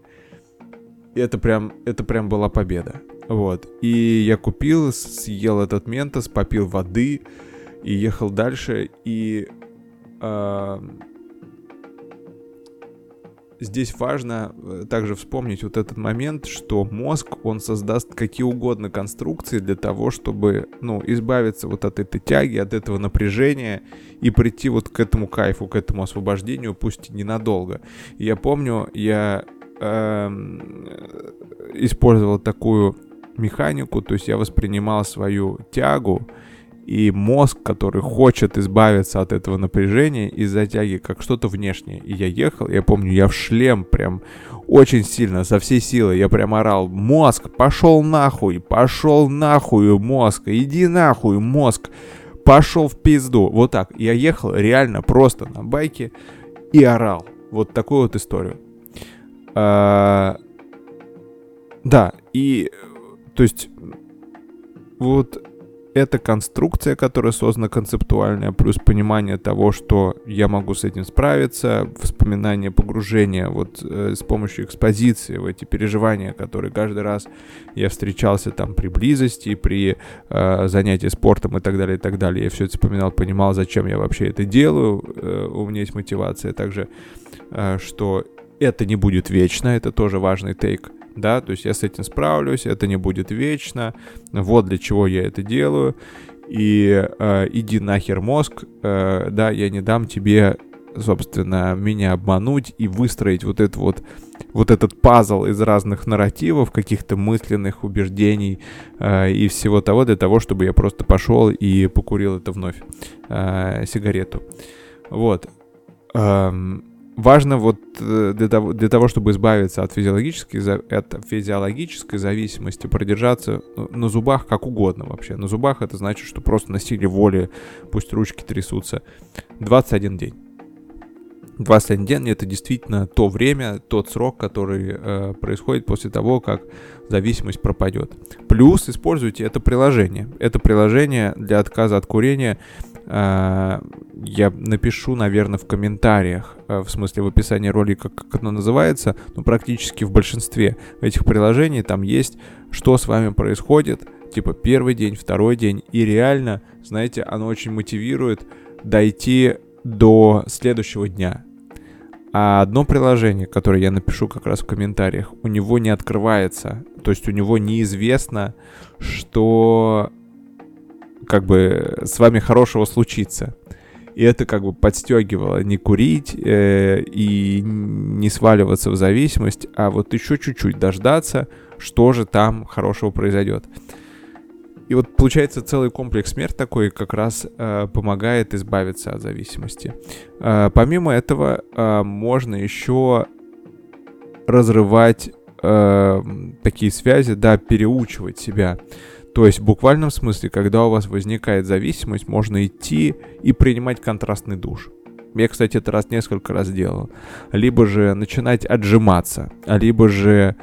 Это прям, это прям была победа. Вот. И я купил, съел этот ментос, попил воды и ехал дальше. И э, здесь важно э, также вспомнить вот этот момент, что мозг, он создаст какие угодно конструкции для того, чтобы, ну, избавиться вот от этой тяги, от этого напряжения и прийти вот к этому кайфу, к этому освобождению, пусть и ненадолго. И я помню, я использовал такую механику, то есть я воспринимал свою тягу, и мозг, который хочет избавиться от этого напряжения из-за тяги, как что-то внешнее. И я ехал, я помню, я в шлем прям очень сильно, со всей силы, я прям орал, мозг, пошел нахуй, пошел нахуй, мозг, иди нахуй, мозг, пошел в пизду. Вот так. Я ехал реально просто на байке и орал. Вот такую вот историю. А, да, и то есть вот эта конструкция, которая создана концептуальная, плюс понимание того, что я могу с этим справиться, вспоминание погружения вот э, с помощью экспозиции в эти переживания, которые каждый раз я встречался там при близости, при э, занятии спортом и так далее, и так далее. Я все это вспоминал, понимал, зачем я вообще это делаю, э, у меня есть мотивация также, э, что это не будет вечно, это тоже важный тейк да, то есть я с этим справлюсь, это не будет вечно, вот для чего я это делаю, и э, иди нахер мозг, э, да, я не дам тебе, собственно, меня обмануть и выстроить вот этот вот вот этот пазл из разных нарративов, каких-то мысленных убеждений э, и всего того для того, чтобы я просто пошел и покурил это вновь э, сигарету. Вот. Эм, важно вот э, для того, для того, чтобы избавиться от физиологической, от физиологической зависимости, продержаться ну, на зубах как угодно вообще. На зубах это значит, что просто на силе воли, пусть ручки трясутся, 21 день. 21 день это действительно то время, тот срок, который э, происходит после того, как зависимость пропадет. Плюс используйте это приложение. Это приложение для отказа от курения я напишу, наверное, в комментариях, э, в смысле в описании ролика, как оно называется, но практически в большинстве этих приложений там есть, что с вами происходит, типа первый день, второй день, и реально, знаете, оно очень мотивирует дойти до следующего дня. А одно приложение, которое я напишу как раз в комментариях, у него не открывается, то есть у него неизвестно, что как бы с вами хорошего случится. И это как бы подстегивало не курить э, и не сваливаться в зависимость, а вот еще чуть-чуть дождаться, что же там хорошего произойдет. И вот получается целый комплекс мер такой как раз э, помогает избавиться от зависимости. Э, помимо этого э, можно еще разрывать э, такие связи, да, переучивать себя. То есть в буквальном смысле, когда у вас возникает зависимость, можно идти и принимать контрастный душ. Я, кстати, это раз несколько раз делал. Либо же начинать отжиматься, либо же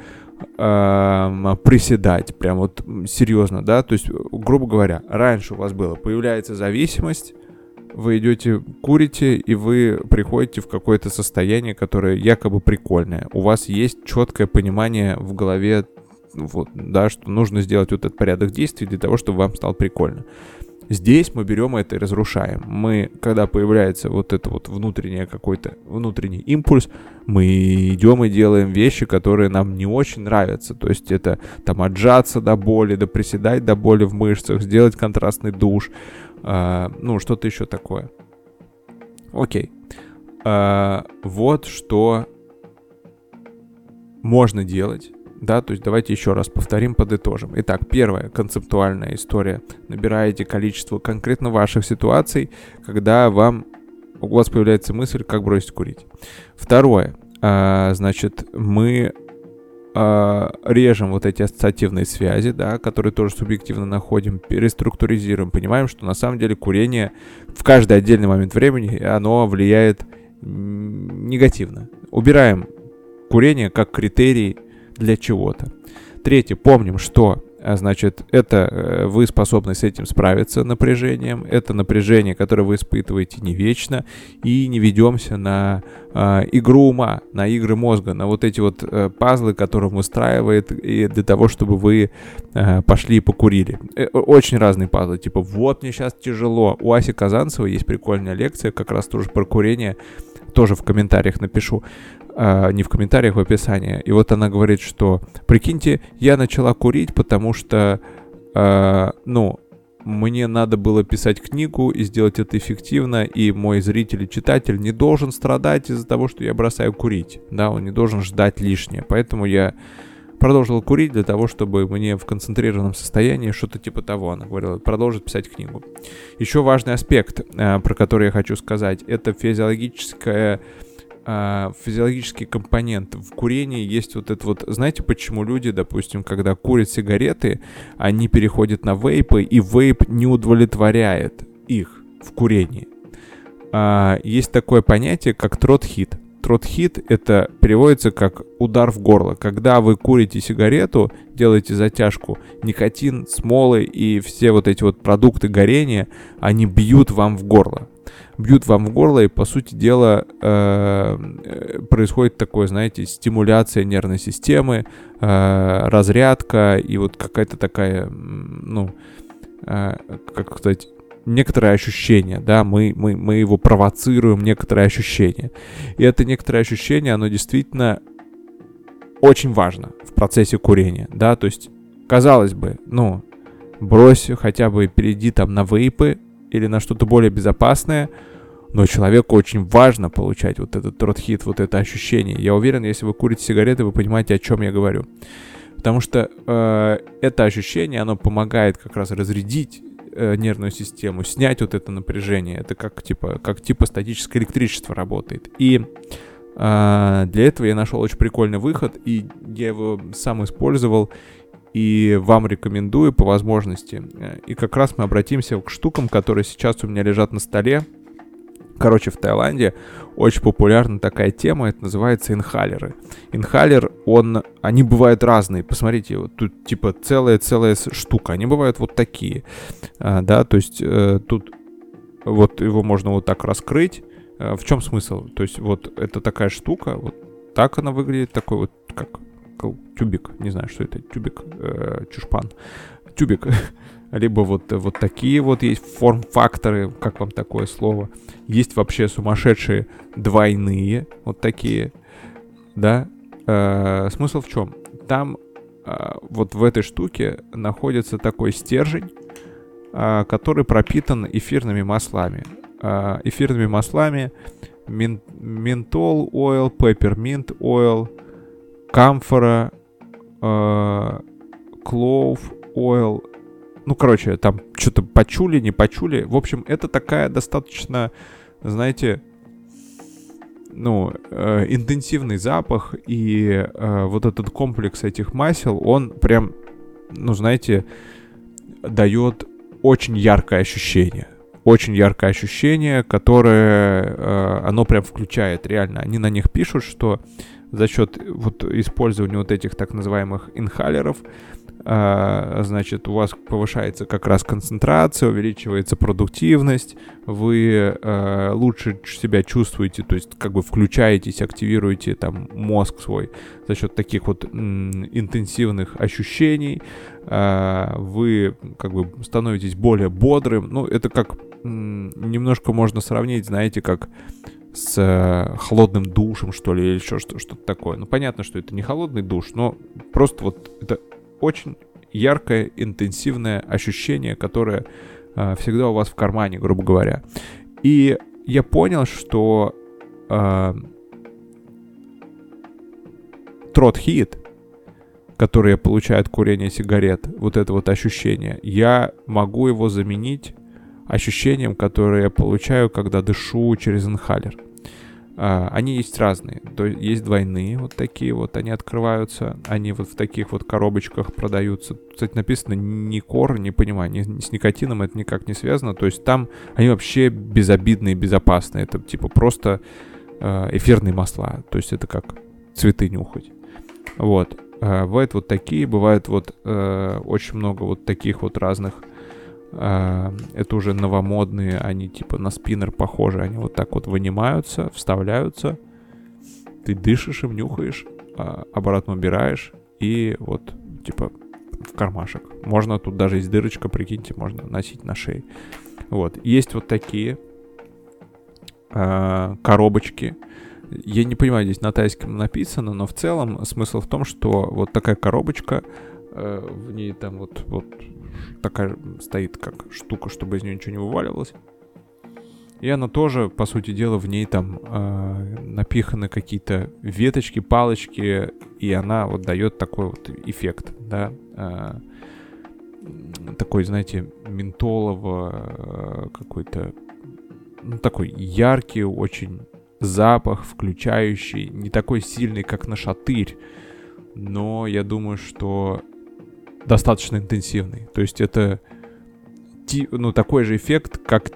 э, приседать, прям вот серьезно, да, то есть, грубо говоря, раньше у вас было, появляется зависимость, вы идете, курите, и вы приходите в какое-то состояние, которое якобы прикольное. У вас есть четкое понимание в голове вот, да, что нужно сделать вот этот порядок действий для того, чтобы вам стало прикольно. Здесь мы берем это и разрушаем. Мы, когда появляется вот это вот внутренний какой-то внутренний импульс, мы идем и делаем вещи, которые нам не очень нравятся. То есть это там отжаться до боли, да приседать до боли в мышцах, сделать контрастный душ, э, ну что-то еще такое. Окей. Э, вот что можно делать да, то есть давайте еще раз повторим, подытожим. Итак, первая концептуальная история. Набираете количество конкретно ваших ситуаций, когда вам у вас появляется мысль, как бросить курить. Второе, а, значит, мы э, режем вот эти ассоциативные связи, да, которые тоже субъективно находим, переструктуризируем, понимаем, что на самом деле курение в каждый отдельный момент времени, оно влияет негативно. Убираем курение как критерий для чего-то. Третье, помним, что а, значит, это э, вы способны с этим справиться напряжением, это напряжение, которое вы испытываете не вечно, и не ведемся на э, игру ума, на игры мозга, на вот эти вот э, пазлы, которые он устраивает и для того, чтобы вы э, пошли и покурили. Э, очень разные пазлы, типа вот мне сейчас тяжело. У Аси Казанцева есть прикольная лекция, как раз тоже про курение, тоже в комментариях напишу а, не в комментариях, в описании. И вот она говорит, что, прикиньте, я начала курить, потому что, а, ну, мне надо было писать книгу и сделать это эффективно, и мой зритель и читатель не должен страдать из-за того, что я бросаю курить, да, он не должен ждать лишнее, поэтому я продолжил курить для того, чтобы мне в концентрированном состоянии что-то типа того, она говорила, продолжить писать книгу. Еще важный аспект, а, про который я хочу сказать, это физиологическая а, физиологический компонент. В курении есть вот это вот... Знаете, почему люди, допустим, когда курят сигареты, они переходят на вейпы, и вейп не удовлетворяет их в курении? А, есть такое понятие, как трот-хит. Трот-хит это переводится как удар в горло. Когда вы курите сигарету, делаете затяжку, никотин, смолы и все вот эти вот продукты горения, они бьют вам в горло бьют вам в горло, и, по сути дела, э, э, происходит такое, знаете, стимуляция нервной системы, э, разрядка и вот какая-то такая, ну, как сказать, некоторое ощущение, да, мы, мы, мы его провоцируем, некоторое ощущение. И это некоторое ощущение, оно действительно очень важно в процессе курения, да, то есть, казалось бы, ну, брось хотя бы, перейди там на вейпы или на что-то более безопасное, но человеку очень важно получать вот этот тротхит, вот это ощущение. Я уверен, если вы курите сигареты, вы понимаете, о чем я говорю. Потому что э, это ощущение, оно помогает как раз разрядить э, нервную систему, снять вот это напряжение. Это как типа, как типа статическое электричество работает. И э, для этого я нашел очень прикольный выход, и я его сам использовал, и вам рекомендую по возможности. И как раз мы обратимся к штукам, которые сейчас у меня лежат на столе. Короче, в Таиланде очень популярна такая тема, это называется инхалеры. Инхалер, он, они бывают разные. Посмотрите, вот тут типа целая-целая штука. Они бывают вот такие, а, да, то есть э, тут вот его можно вот так раскрыть. А, в чем смысл? То есть вот это такая штука, вот так она выглядит, такой вот как тюбик, не знаю, что это, тюбик, э, чушпан, тюбик. [LAUGHS] либо вот, вот такие вот есть форм-факторы, как вам такое слово. Есть вообще сумасшедшие двойные, вот такие, да. Э, смысл в чем? Там э, вот в этой штуке находится такой стержень, э, который пропитан эфирными маслами. Э, эфирными маслами мин, ментол ойл, пепперминт ойл, камфора, э, клоув ойл, ну, короче, там что-то почули, не почули. В общем, это такая достаточно, знаете, ну, э, интенсивный запах, и э, вот этот комплекс этих масел, он прям, ну, знаете, дает очень яркое ощущение. Очень яркое ощущение, которое э, оно прям включает реально. Они на них пишут, что за счет вот использования вот этих так называемых инхалеров а, значит, у вас повышается как раз концентрация, увеличивается продуктивность, вы э, лучше себя чувствуете, то есть как бы включаетесь, активируете там мозг свой за счет таких вот интенсивных ощущений, э, вы как бы становитесь более бодрым, ну это как немножко можно сравнить, знаете, как с э, холодным душем, что ли, или еще что-то такое. Ну, понятно, что это не холодный душ, но просто вот это очень яркое, интенсивное ощущение, которое э, всегда у вас в кармане, грубо говоря. И я понял, что э, трот хит, который я получаю сигарет, вот это вот ощущение, я могу его заменить ощущением, которое я получаю, когда дышу через инхалер. а, они есть разные. То есть есть двойные вот такие вот, они открываются, они вот в таких вот коробочках продаются. Кстати, написано не кор, не понимаю, ни, с никотином это никак не связано. То есть там они вообще безобидные, безопасные. Это типа просто э, эфирные масла. То есть это как цветы нюхать. Вот. Э, бывают вот такие, бывают вот очень много вот таких вот разных а, это уже новомодные, они типа на спиннер похожи, они вот так вот вынимаются, вставляются, ты дышишь им, нюхаешь, а, обратно убираешь и вот типа в кармашек. Можно тут даже есть дырочка, прикиньте, можно носить на шее. Вот, есть вот такие э, коробочки. Я не понимаю, здесь на тайском написано, но в целом смысл в том, что вот такая коробочка, в ней там вот, вот такая стоит как штука, чтобы из нее ничего не вываливалось. И она тоже, по сути дела, в ней там э, напиханы какие-то веточки, палочки, и она вот дает такой вот эффект, да, э, такой, знаете, ментолово э, какой-то, ну, такой яркий очень запах, включающий, не такой сильный, как на шатырь, но я думаю, что достаточно интенсивный. То есть это ну, такой же эффект, как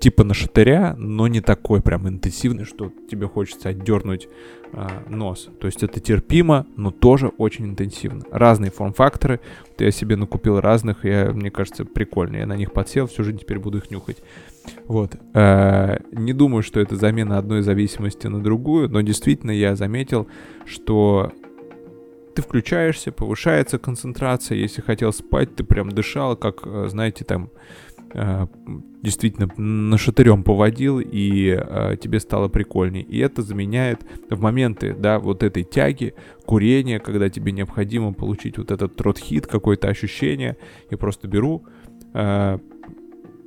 типа на шатыря, но не такой прям интенсивный, что тебе хочется отдернуть э, нос. То есть это терпимо, но тоже очень интенсивно. Разные форм-факторы. Вот я себе накупил разных, я, мне кажется, прикольно. Я на них подсел, всю жизнь теперь буду их нюхать. Вот. Э, не думаю, что это замена одной зависимости на другую, но действительно я заметил, что ты включаешься, повышается концентрация. Если хотел спать, ты прям дышал, как, э, знаете, там э, действительно на шатырем поводил, и э, тебе стало прикольнее. И это заменяет в моменты, да, вот этой тяги, курения, когда тебе необходимо получить вот этот трот-хит, какое-то ощущение. Я просто беру, э,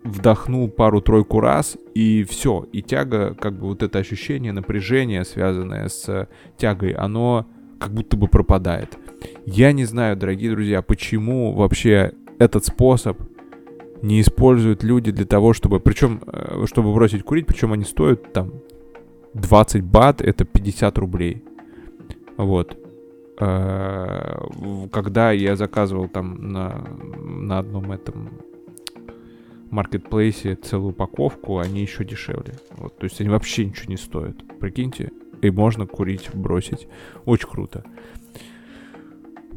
вдохнул пару-тройку раз, и все. И тяга, как бы вот это ощущение, напряжение, связанное с тягой, оно как будто бы пропадает. Я не знаю, дорогие друзья, почему вообще этот способ не используют люди для того, чтобы, причем, э, чтобы бросить курить, причем они стоят там 20 бат, это 50 рублей. Вот. Э, когда я заказывал там на, на одном этом маркетплейсе целую упаковку, они еще дешевле. Вот, то есть они вообще ничего не стоят. Прикиньте, и можно курить, бросить. Очень круто.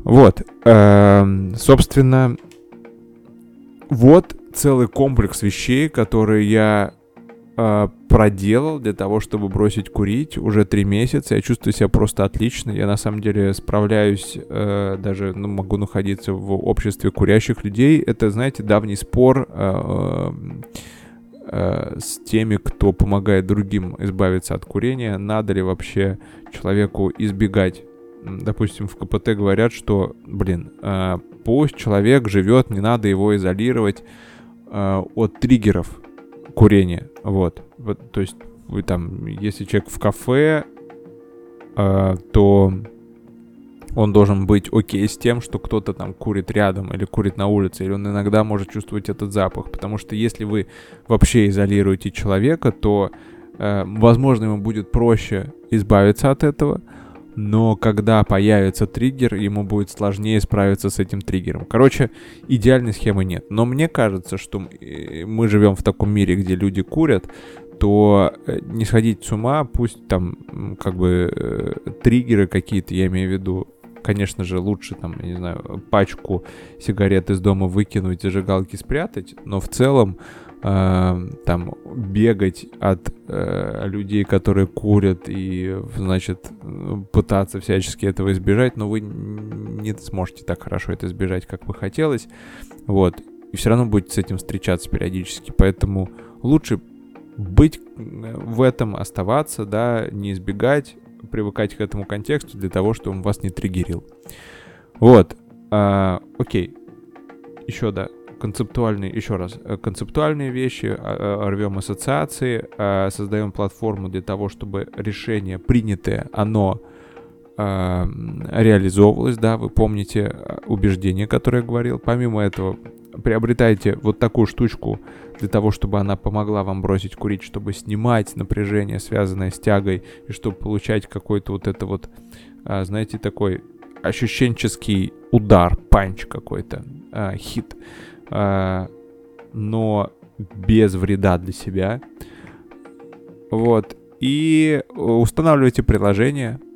Вот. Эм, собственно, вот целый комплекс вещей, которые я э, проделал для того, чтобы бросить курить уже три месяца. Я чувствую себя просто отлично. Я на самом деле справляюсь, э, даже ну, могу находиться в обществе курящих людей. Это, знаете, давний спор. Э, с теми, кто помогает другим избавиться от курения, надо ли вообще человеку избегать. Допустим, в КПТ говорят, что, блин, э, пусть человек живет, не надо его изолировать э, от триггеров курения. Вот. вот. То есть, вы там, если человек в кафе, э, то он должен быть окей с тем, что кто-то там курит рядом или курит на улице, или он иногда может чувствовать этот запах. Потому что если вы вообще изолируете человека, то, э, возможно, ему будет проще избавиться от этого, но когда появится триггер, ему будет сложнее справиться с этим триггером. Короче, идеальной схемы нет. Но мне кажется, что мы живем в таком мире, где люди курят, то э, не сходить с ума, пусть там как бы э, триггеры какие-то, я имею в виду, конечно же, лучше, там, я не знаю, пачку сигарет из дома выкинуть, зажигалки спрятать, но в целом э, там бегать от э, людей, которые курят, и, значит, пытаться всячески этого избежать, но вы не сможете так хорошо это избежать, как бы хотелось, вот, и все равно будете с этим встречаться периодически, поэтому лучше быть в этом, оставаться, да, не избегать, привыкать к этому контексту для того, чтобы он вас не триггерил. Вот. А, окей. Еще, да, концептуальные, еще раз, э, концептуальные вещи, а, а, рвем ассоциации, а, создаем платформу для того, чтобы решение принятое, оно реализовывалось, да, вы помните убеждение, которое я говорил. Помимо этого, приобретаете вот такую штучку для того, чтобы она помогла вам бросить курить, чтобы снимать напряжение, связанное с тягой, и чтобы получать какой-то вот это вот, а, знаете, такой ощущенческий удар, панч какой-то, а, хит, а, но без вреда для себя. Вот. И устанавливайте приложение, Э,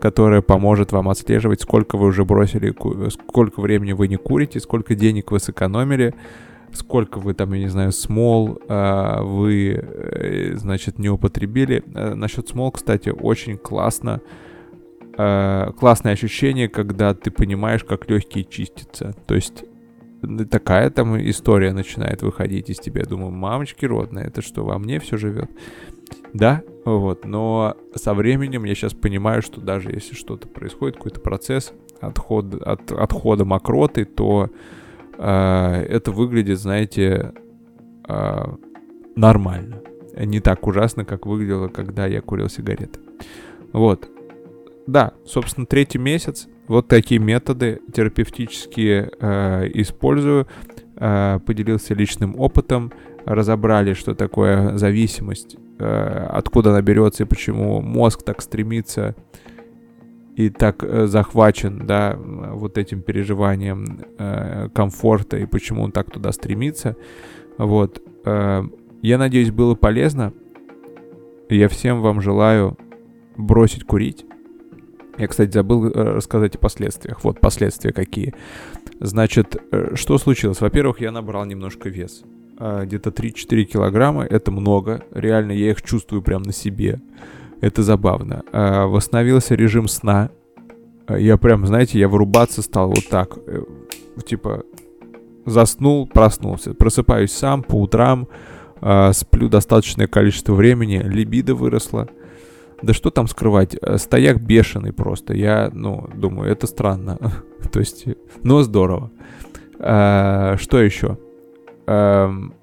которая поможет вам отслеживать, сколько вы уже бросили, сколько времени вы не курите, сколько денег вы сэкономили, сколько вы там, я не знаю, смол э, вы, э, значит, не употребили. Насчет смол, кстати, очень классно. Классное ощущение, когда ты понимаешь, как легкие чистятся. То есть такая там история начинает выходить из тебя. Думаю, мамочки родные, это что, во мне все живет? Да, вот, но со временем я сейчас понимаю, что даже если что-то происходит, какой-то процесс отход, от, отхода мокроты, то э, это выглядит, знаете, э, нормально. Не так ужасно, как выглядело, когда я курил сигареты. Вот. Да, собственно, третий месяц. Вот такие методы терапевтические э, использую. Э, поделился личным опытом. Разобрали, что такое зависимость откуда она берется и почему мозг так стремится и так э, захвачен, да, вот этим переживанием э, комфорта и почему он так туда стремится. Вот. Я надеюсь, было полезно. Я всем вам желаю бросить курить. Я, кстати, забыл рассказать о последствиях. Вот последствия какие. Значит, что случилось? Во-первых, я набрал немножко вес. А, где-то 3-4 килограмма, это много, реально я их чувствую прям на себе, это забавно. А, восстановился режим сна, а, я прям, знаете, я вырубаться стал вот так, э, типа заснул, проснулся, просыпаюсь сам по утрам, сплю достаточное количество времени, либидо выросло. Да что там скрывать, э, стояк бешеный просто. Я, ну, думаю, это странно. [LAUGHS] То есть, но здорово. А, что еще? Эм,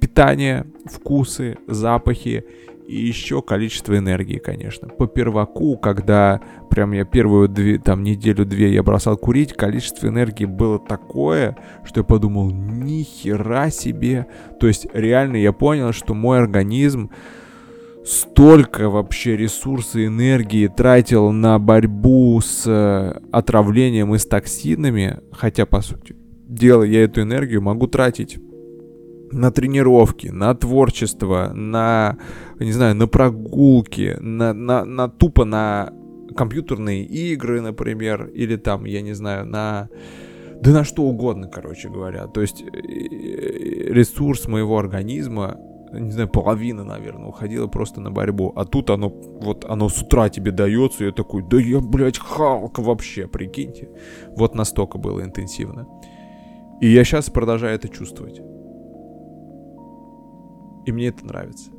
питание, вкусы, запахи и еще количество энергии, конечно. По перваку, когда прям я первую две, там неделю-две я бросал курить, количество энергии было такое, что я подумал, ни хера себе. То есть реально я понял, что мой организм столько вообще ресурсов и энергии тратил на борьбу с э, отравлением и с токсинами, хотя по сути дела я эту энергию могу тратить на тренировки, на творчество, на, не знаю, на прогулки, на, на, на тупо на компьютерные игры, например, или там, я не знаю, на... Да на что угодно, короче говоря. То есть э, ресурс моего организма, не знаю, половина, наверное, уходила просто на борьбу. А тут оно, вот оно с утра тебе дается, и я такой, да я, блядь, Халк вообще, прикиньте. Вот настолько было интенсивно. И я сейчас продолжаю это чувствовать. И мне это нравится.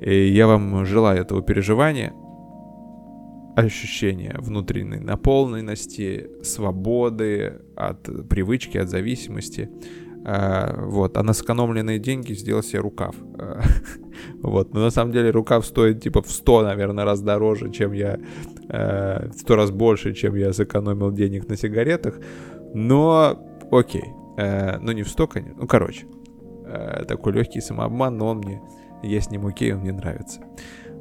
И я вам желаю этого переживания, ощущения внутренней наполненности, свободы от привычки, от зависимости. А, вот, а на сэкономленные деньги сделал себе рукав. [LAUGHS] вот, но на самом деле рукав стоит типа в 100, наверное, раз дороже, чем я, э, в 100 раз больше, чем я сэкономил денег на сигаретах. Но окей. Э, ну, не в 100, конечно. Ну, короче. Э, такой легкий самообман, но он мне... Я с ним окей, он мне нравится.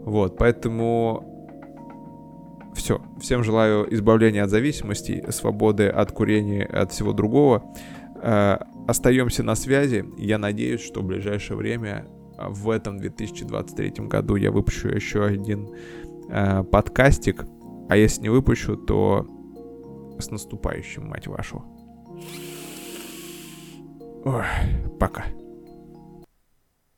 Вот, поэтому... Все. Всем желаю избавления от зависимости, свободы от курения, от всего другого. Э, остаемся на связи. Я надеюсь, что в ближайшее время, в этом 2023 году, я выпущу еще один э, подкастик. А если не выпущу, то с наступающим, мать вашу. Ой, пока.